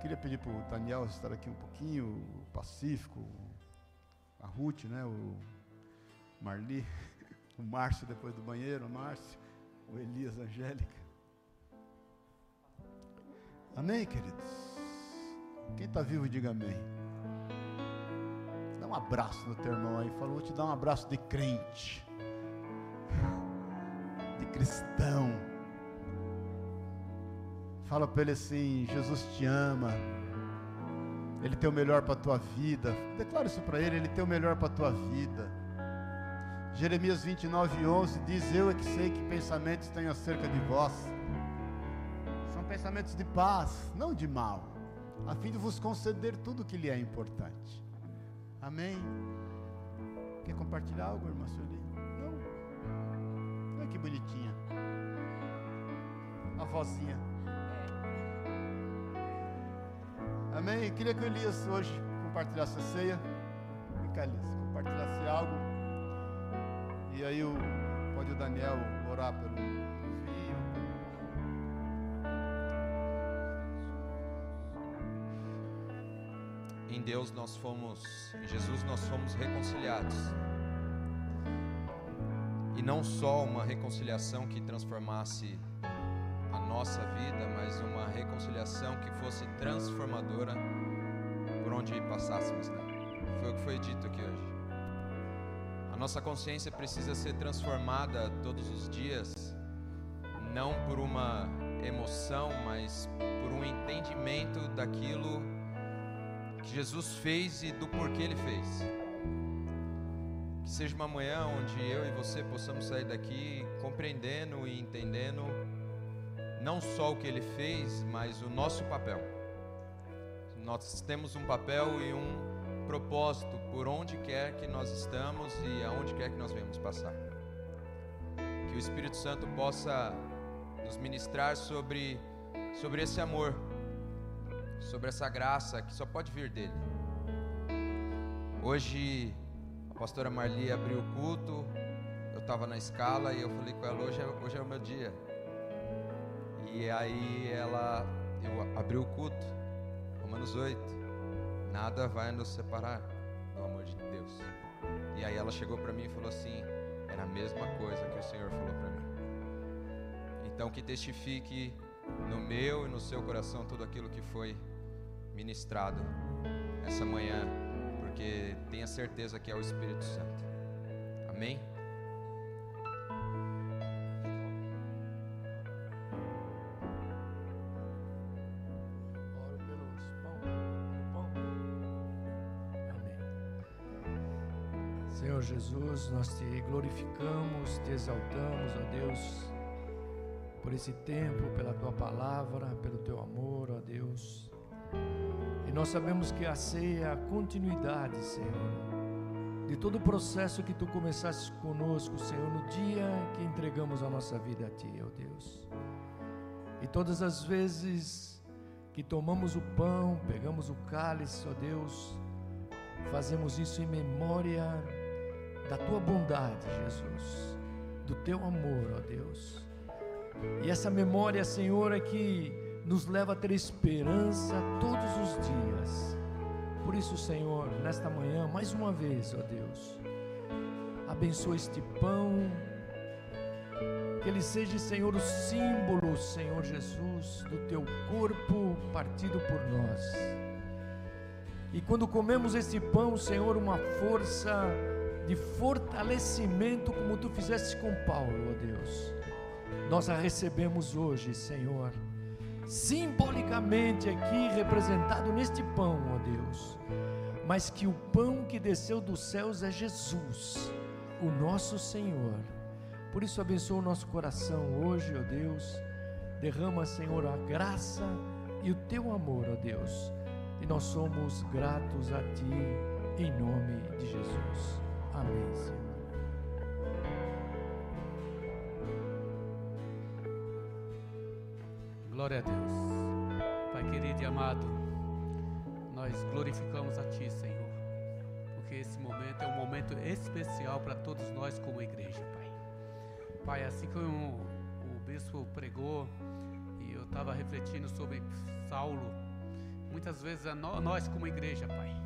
Queria pedir para o Daniel estar aqui um pouquinho, o Pacífico, a Ruth, né, o Marli, o Márcio depois do banheiro, o Márcio, o Elias, a Angélica. Amém, queridos? Quem está vivo, diga amém um abraço no teu irmão aí. Falou, vou te dar um abraço de crente, de cristão. Fala para ele assim: Jesus te ama, Ele tem o melhor para a tua vida. Declara isso para ele: Ele tem o melhor para a tua vida. Jeremias 29, 11 diz: Eu é que sei que pensamentos tenho acerca de vós. São pensamentos de paz, não de mal, a fim de vos conceder tudo o que lhe é importante. Amém? Quer compartilhar algo, irmã Sueli? Não? Olha que bonitinha. A vozinha. Amém? Queria que o Elias hoje compartilhasse a ceia. Vem Elias, compartilhasse algo. E aí o, pode o Daniel orar pelo em Deus nós fomos, em Jesus nós fomos reconciliados. E não só uma reconciliação que transformasse nossa vida, mas uma reconciliação que fosse transformadora por onde passássemos. Né? Foi o que foi dito aqui hoje. A nossa consciência precisa ser transformada todos os dias, não por uma emoção, mas por um entendimento daquilo que Jesus fez e do porquê ele fez. Que seja uma manhã onde eu e você possamos sair daqui compreendendo e entendendo não só o que ele fez, mas o nosso papel. Nós temos um papel e um propósito por onde quer que nós estamos e aonde quer que nós venhamos passar. Que o Espírito Santo possa nos ministrar sobre, sobre esse amor, sobre essa graça que só pode vir dele. Hoje a pastora Marli abriu o culto, eu estava na escala e eu falei com ela: hoje é, hoje é o meu dia. E aí ela, eu abri o culto, Romanos 8: nada vai nos separar do amor de Deus. E aí ela chegou para mim e falou assim: era a mesma coisa que o Senhor falou para mim. Então que testifique no meu e no seu coração tudo aquilo que foi ministrado essa manhã, porque tenha certeza que é o Espírito Santo. Amém? Jesus, nós te glorificamos, te exaltamos, ó Deus por esse tempo, pela tua palavra, pelo teu amor, ó Deus. E nós sabemos que a ceia é a continuidade, Senhor, de todo o processo que tu começaste conosco, Senhor, no dia que entregamos a nossa vida a ti, ó Deus. E todas as vezes que tomamos o pão, pegamos o cálice, ó Deus, fazemos isso em memória da tua bondade, Jesus, do teu amor, ó Deus. E essa memória, Senhor, é que nos leva a ter esperança todos os dias. Por isso, Senhor, nesta manhã, mais uma vez, ó Deus, abençoa este pão, que ele seja, Senhor, o símbolo, Senhor Jesus, do teu corpo partido por nós. E quando comemos esse pão, Senhor, uma força de fortalecimento, como tu fizeste com Paulo, ó Deus nós a recebemos hoje, Senhor, simbolicamente aqui representado neste pão, ó Deus, mas que o pão que desceu dos céus é Jesus, o nosso Senhor. Por isso, abençoa o nosso coração hoje, ó Deus. Derrama, Senhor, a graça e o teu amor, ó Deus. E nós somos gratos a Ti, em nome de Jesus. Amém, Senhor. Glória a Deus. Pai querido e amado, nós glorificamos a Ti, Senhor, porque esse momento é um momento especial para todos nós como igreja, Pai. Pai, assim como o bispo pregou e eu estava refletindo sobre Saulo, muitas vezes nós como igreja, Pai,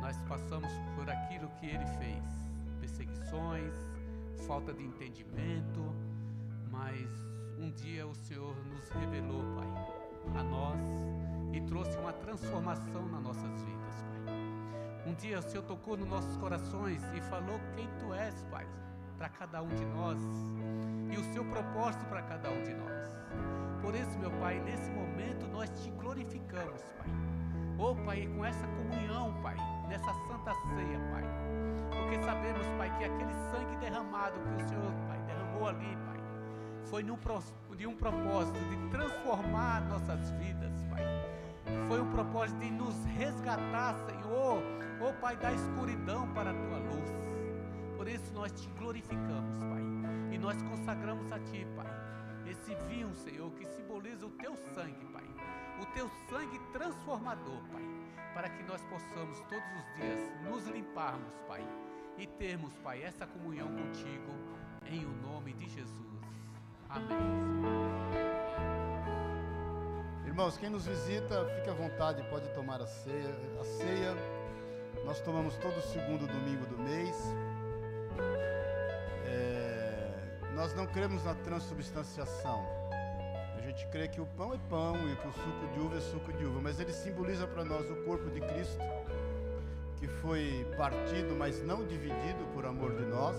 nós passamos por aquilo que ele fez, perseguições, falta de entendimento, mas um dia o Senhor nos revelou, Pai, a nós e trouxe uma transformação nas nossas vidas, Pai. Um dia o Senhor tocou nos nossos corações e falou quem Tu és, Pai, para cada um de nós e o Seu propósito para cada um de nós. Por isso, meu Pai, nesse momento nós te glorificamos, Pai. Oh, Pai, com essa comunhão, Pai, nessa santa ceia, Pai. Porque sabemos, Pai, que aquele sangue derramado que o Senhor, Pai, derramou ali, Pai foi num, de um propósito de transformar nossas vidas, Pai. Foi um propósito de nos resgatar, Senhor, oh Pai, da escuridão para a tua luz. Por isso nós te glorificamos, Pai, e nós consagramos a Ti, Pai, esse vinho, Senhor, que simboliza o Teu sangue, Pai, o Teu sangue transformador, Pai, para que nós possamos todos os dias nos limparmos, Pai, e termos, Pai, essa comunhão contigo, em o nome de Jesus. Amém. Irmãos, quem nos visita, fique à vontade, pode tomar a ceia. A ceia nós tomamos todo segundo domingo do mês. É, nós não cremos na transubstanciação. A gente crê que o pão é pão e que o suco de uva é suco de uva, mas ele simboliza para nós o corpo de Cristo, que foi partido, mas não dividido por amor de nós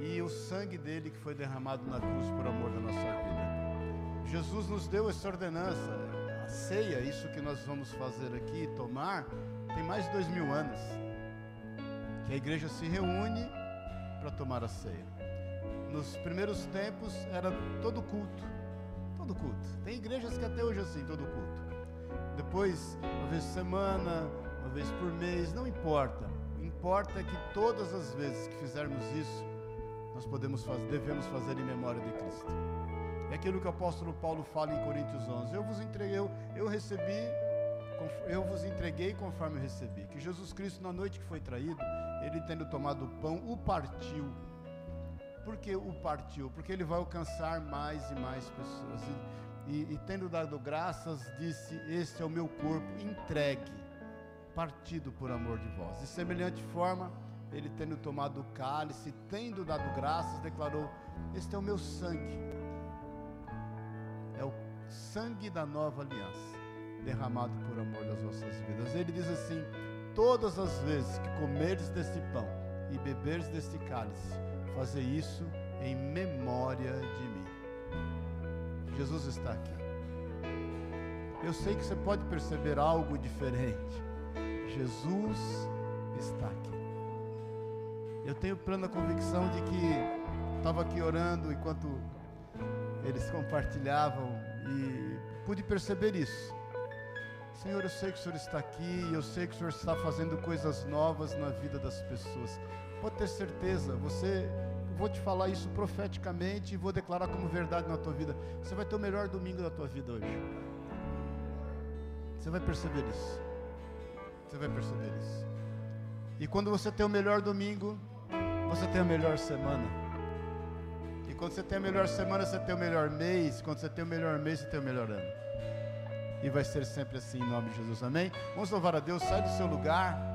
e o sangue dele que foi derramado na cruz por amor da nossa vida. Jesus nos deu essa ordenança, a ceia, isso que nós vamos fazer aqui, tomar, tem mais de dois mil anos que a igreja se reúne para tomar a ceia. Nos primeiros tempos era todo culto, todo culto. Tem igrejas que até hoje assim, todo culto. Depois, uma vez por semana, uma vez por mês, não importa. O importa é que todas as vezes que fizermos isso, nós podemos fazer, devemos fazer em memória de Cristo. É aquilo que o apóstolo Paulo fala em Coríntios 11. Eu vos entreguei, eu, eu recebi, eu vos entreguei conforme eu recebi. Que Jesus Cristo, na noite que foi traído, ele tendo tomado o pão, o partiu. Por que o partiu? Porque ele vai alcançar mais e mais pessoas. E, e, e tendo dado graças, disse: Este é o meu corpo entregue, partido por amor de vós. De semelhante forma, ele tendo tomado o cálice, tendo dado graças, declarou: Este é o meu sangue. É o sangue da nova aliança, derramado por amor das vossas vidas. Ele diz assim: Todas as vezes que comerdes deste pão e beberes deste cálice, fazer isso em memória de mim. Jesus está aqui. Eu sei que você pode perceber algo diferente. Jesus está aqui. Eu tenho plena convicção de que estava aqui orando enquanto eles compartilhavam e pude perceber isso. Senhor, eu sei que o Senhor está aqui, eu sei que o Senhor está fazendo coisas novas na vida das pessoas. Pode ter certeza, você vou te falar isso profeticamente e vou declarar como verdade na tua vida. Você vai ter o melhor domingo da tua vida hoje. Você vai perceber isso. Você vai perceber isso. E quando você tem o melhor domingo, você tem a melhor semana. E quando você tem a melhor semana, você tem o melhor mês. Quando você tem o melhor mês, você tem o melhor ano. E vai ser sempre assim em nome de Jesus. Amém? Vamos louvar a Deus. Sai do seu lugar.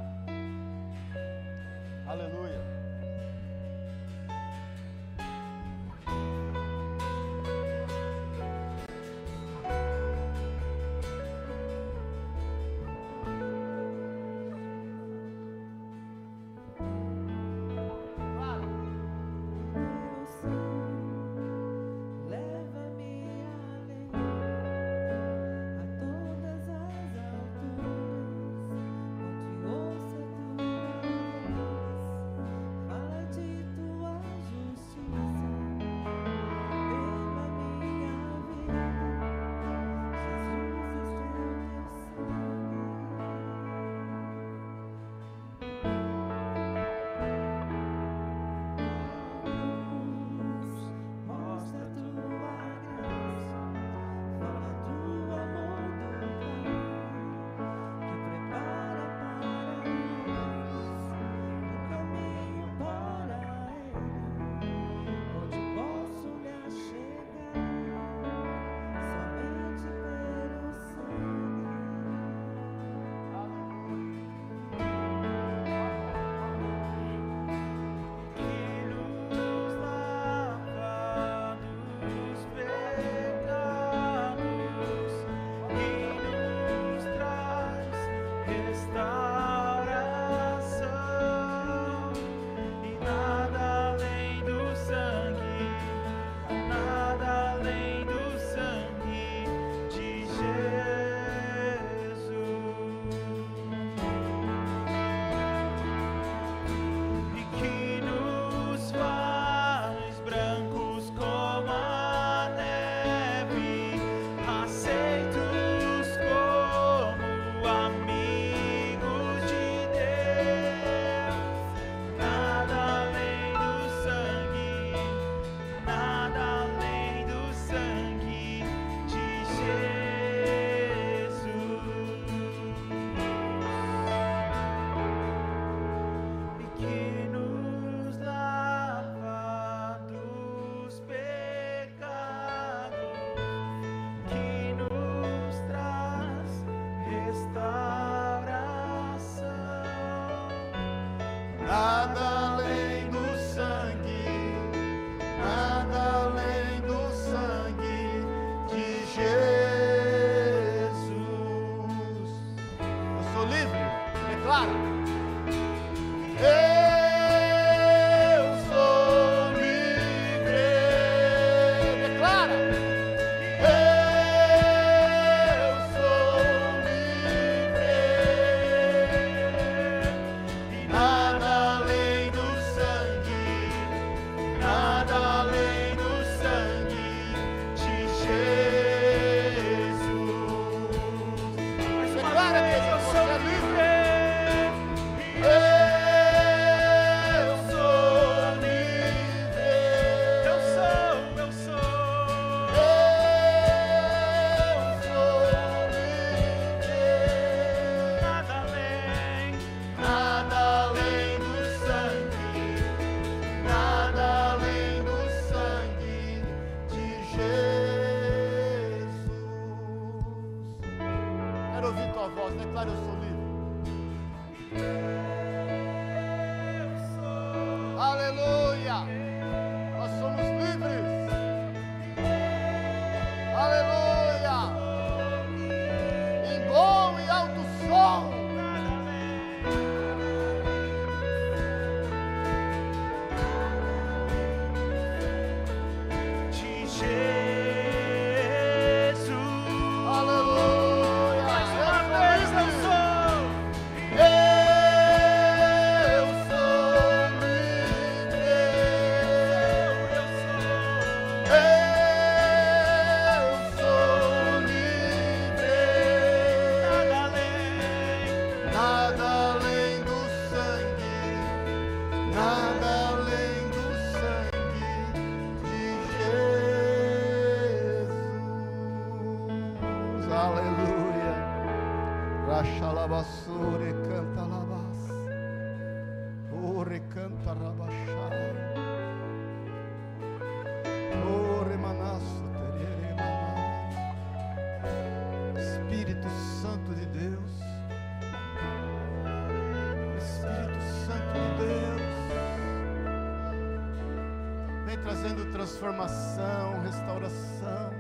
Transformação, restauração,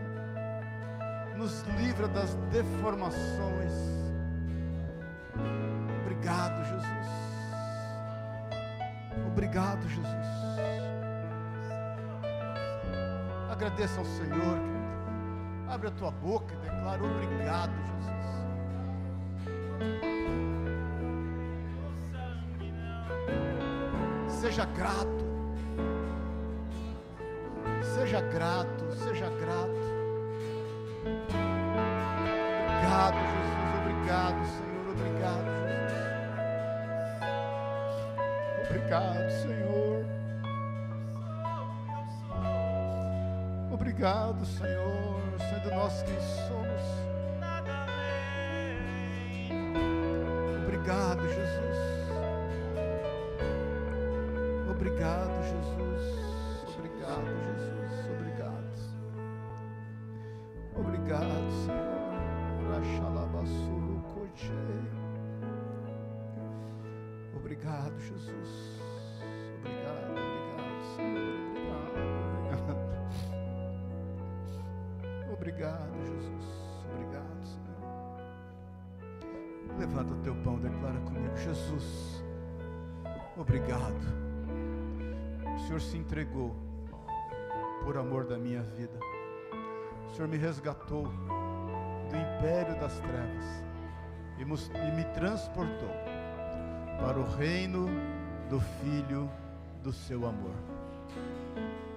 nos livra das deformações. Obrigado, Jesus. Obrigado, Jesus. Agradeça ao Senhor. Abre a tua boca e declara obrigado, Jesus. Seja grato. Seja grato, seja grato. Obrigado, Jesus. Obrigado, Senhor. Obrigado, Jesus. Obrigado, Senhor. Obrigado, Senhor, sendo nós quem somos. Obrigado, Jesus. Obrigado, Senhor. Levanta o teu pão, declara comigo, Jesus. Obrigado. O Senhor se entregou por amor da minha vida. O Senhor me resgatou do império das trevas e me transportou para o reino do Filho do seu amor.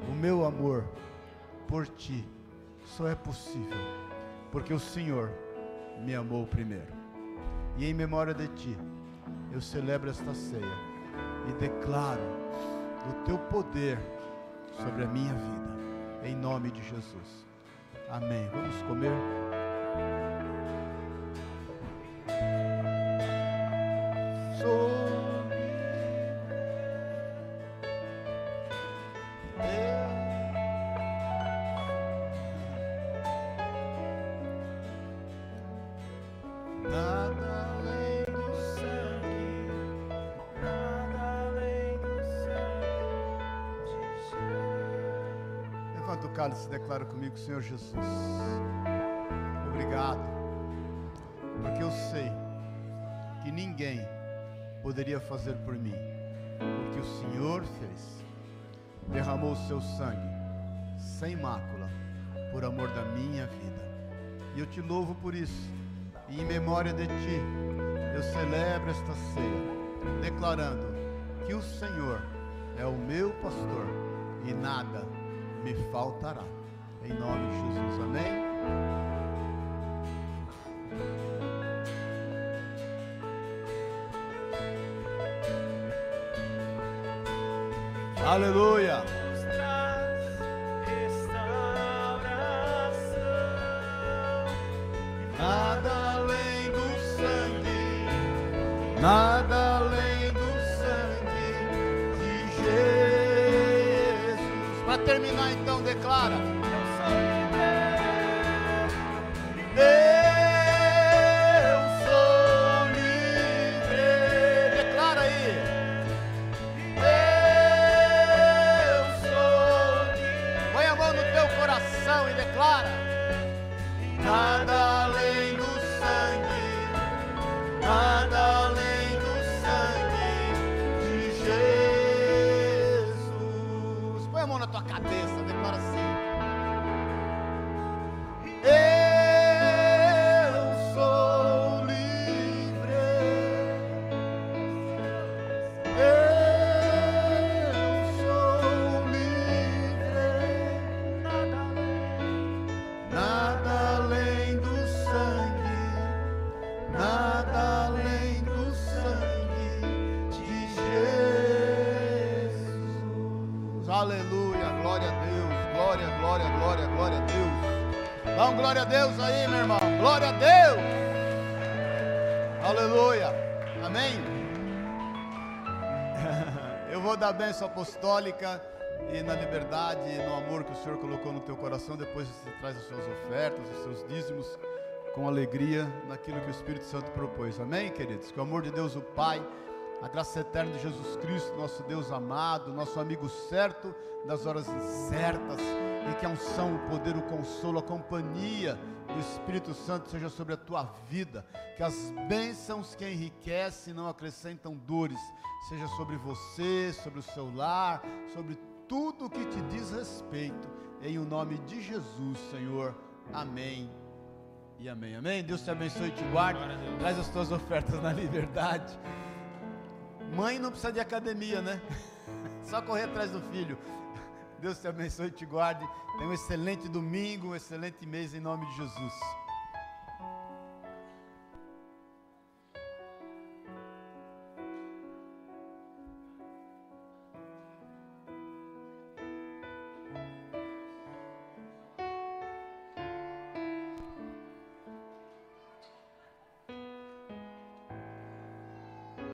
O meu amor por ti só é possível porque o Senhor me amou primeiro. E em memória de ti, eu celebro esta ceia e declaro o teu poder sobre a minha vida, em nome de Jesus. Amém. Vamos comer. Senhor Jesus. Obrigado, porque eu sei que ninguém poderia fazer por mim o que o Senhor fez. Derramou o seu sangue sem mácula por amor da minha vida. E eu te louvo por isso. E em memória de ti, eu celebro esta ceia, declarando que o Senhor é o meu pastor e nada me faltará. Em nome de Jesus, amém? Aleluia! Nada além do sangue, nada além do sangue de Jesus. Para terminar, então, declara: bênção apostólica e na liberdade e no amor que o Senhor colocou no teu coração. Depois você traz as suas ofertas, os seus dízimos com alegria naquilo que o Espírito Santo propôs. Amém, queridos? Que o amor de Deus, o Pai, a graça eterna de Jesus Cristo, nosso Deus amado, nosso amigo certo das horas incertas, e que a unção, o poder, o consolo, a companhia do Espírito Santo seja sobre a tua vida, que as bênçãos que enriquecem não acrescentam dores, seja sobre você, sobre o seu lar, sobre tudo que te diz respeito, em o nome de Jesus, Senhor. Amém e amém. Amém. Deus te abençoe e te guarde. Traz as tuas ofertas na liberdade. Mãe não precisa de academia, né? Só correr atrás do filho. Deus te abençoe e te guarde. Tenha um excelente domingo, um excelente mês em nome de Jesus.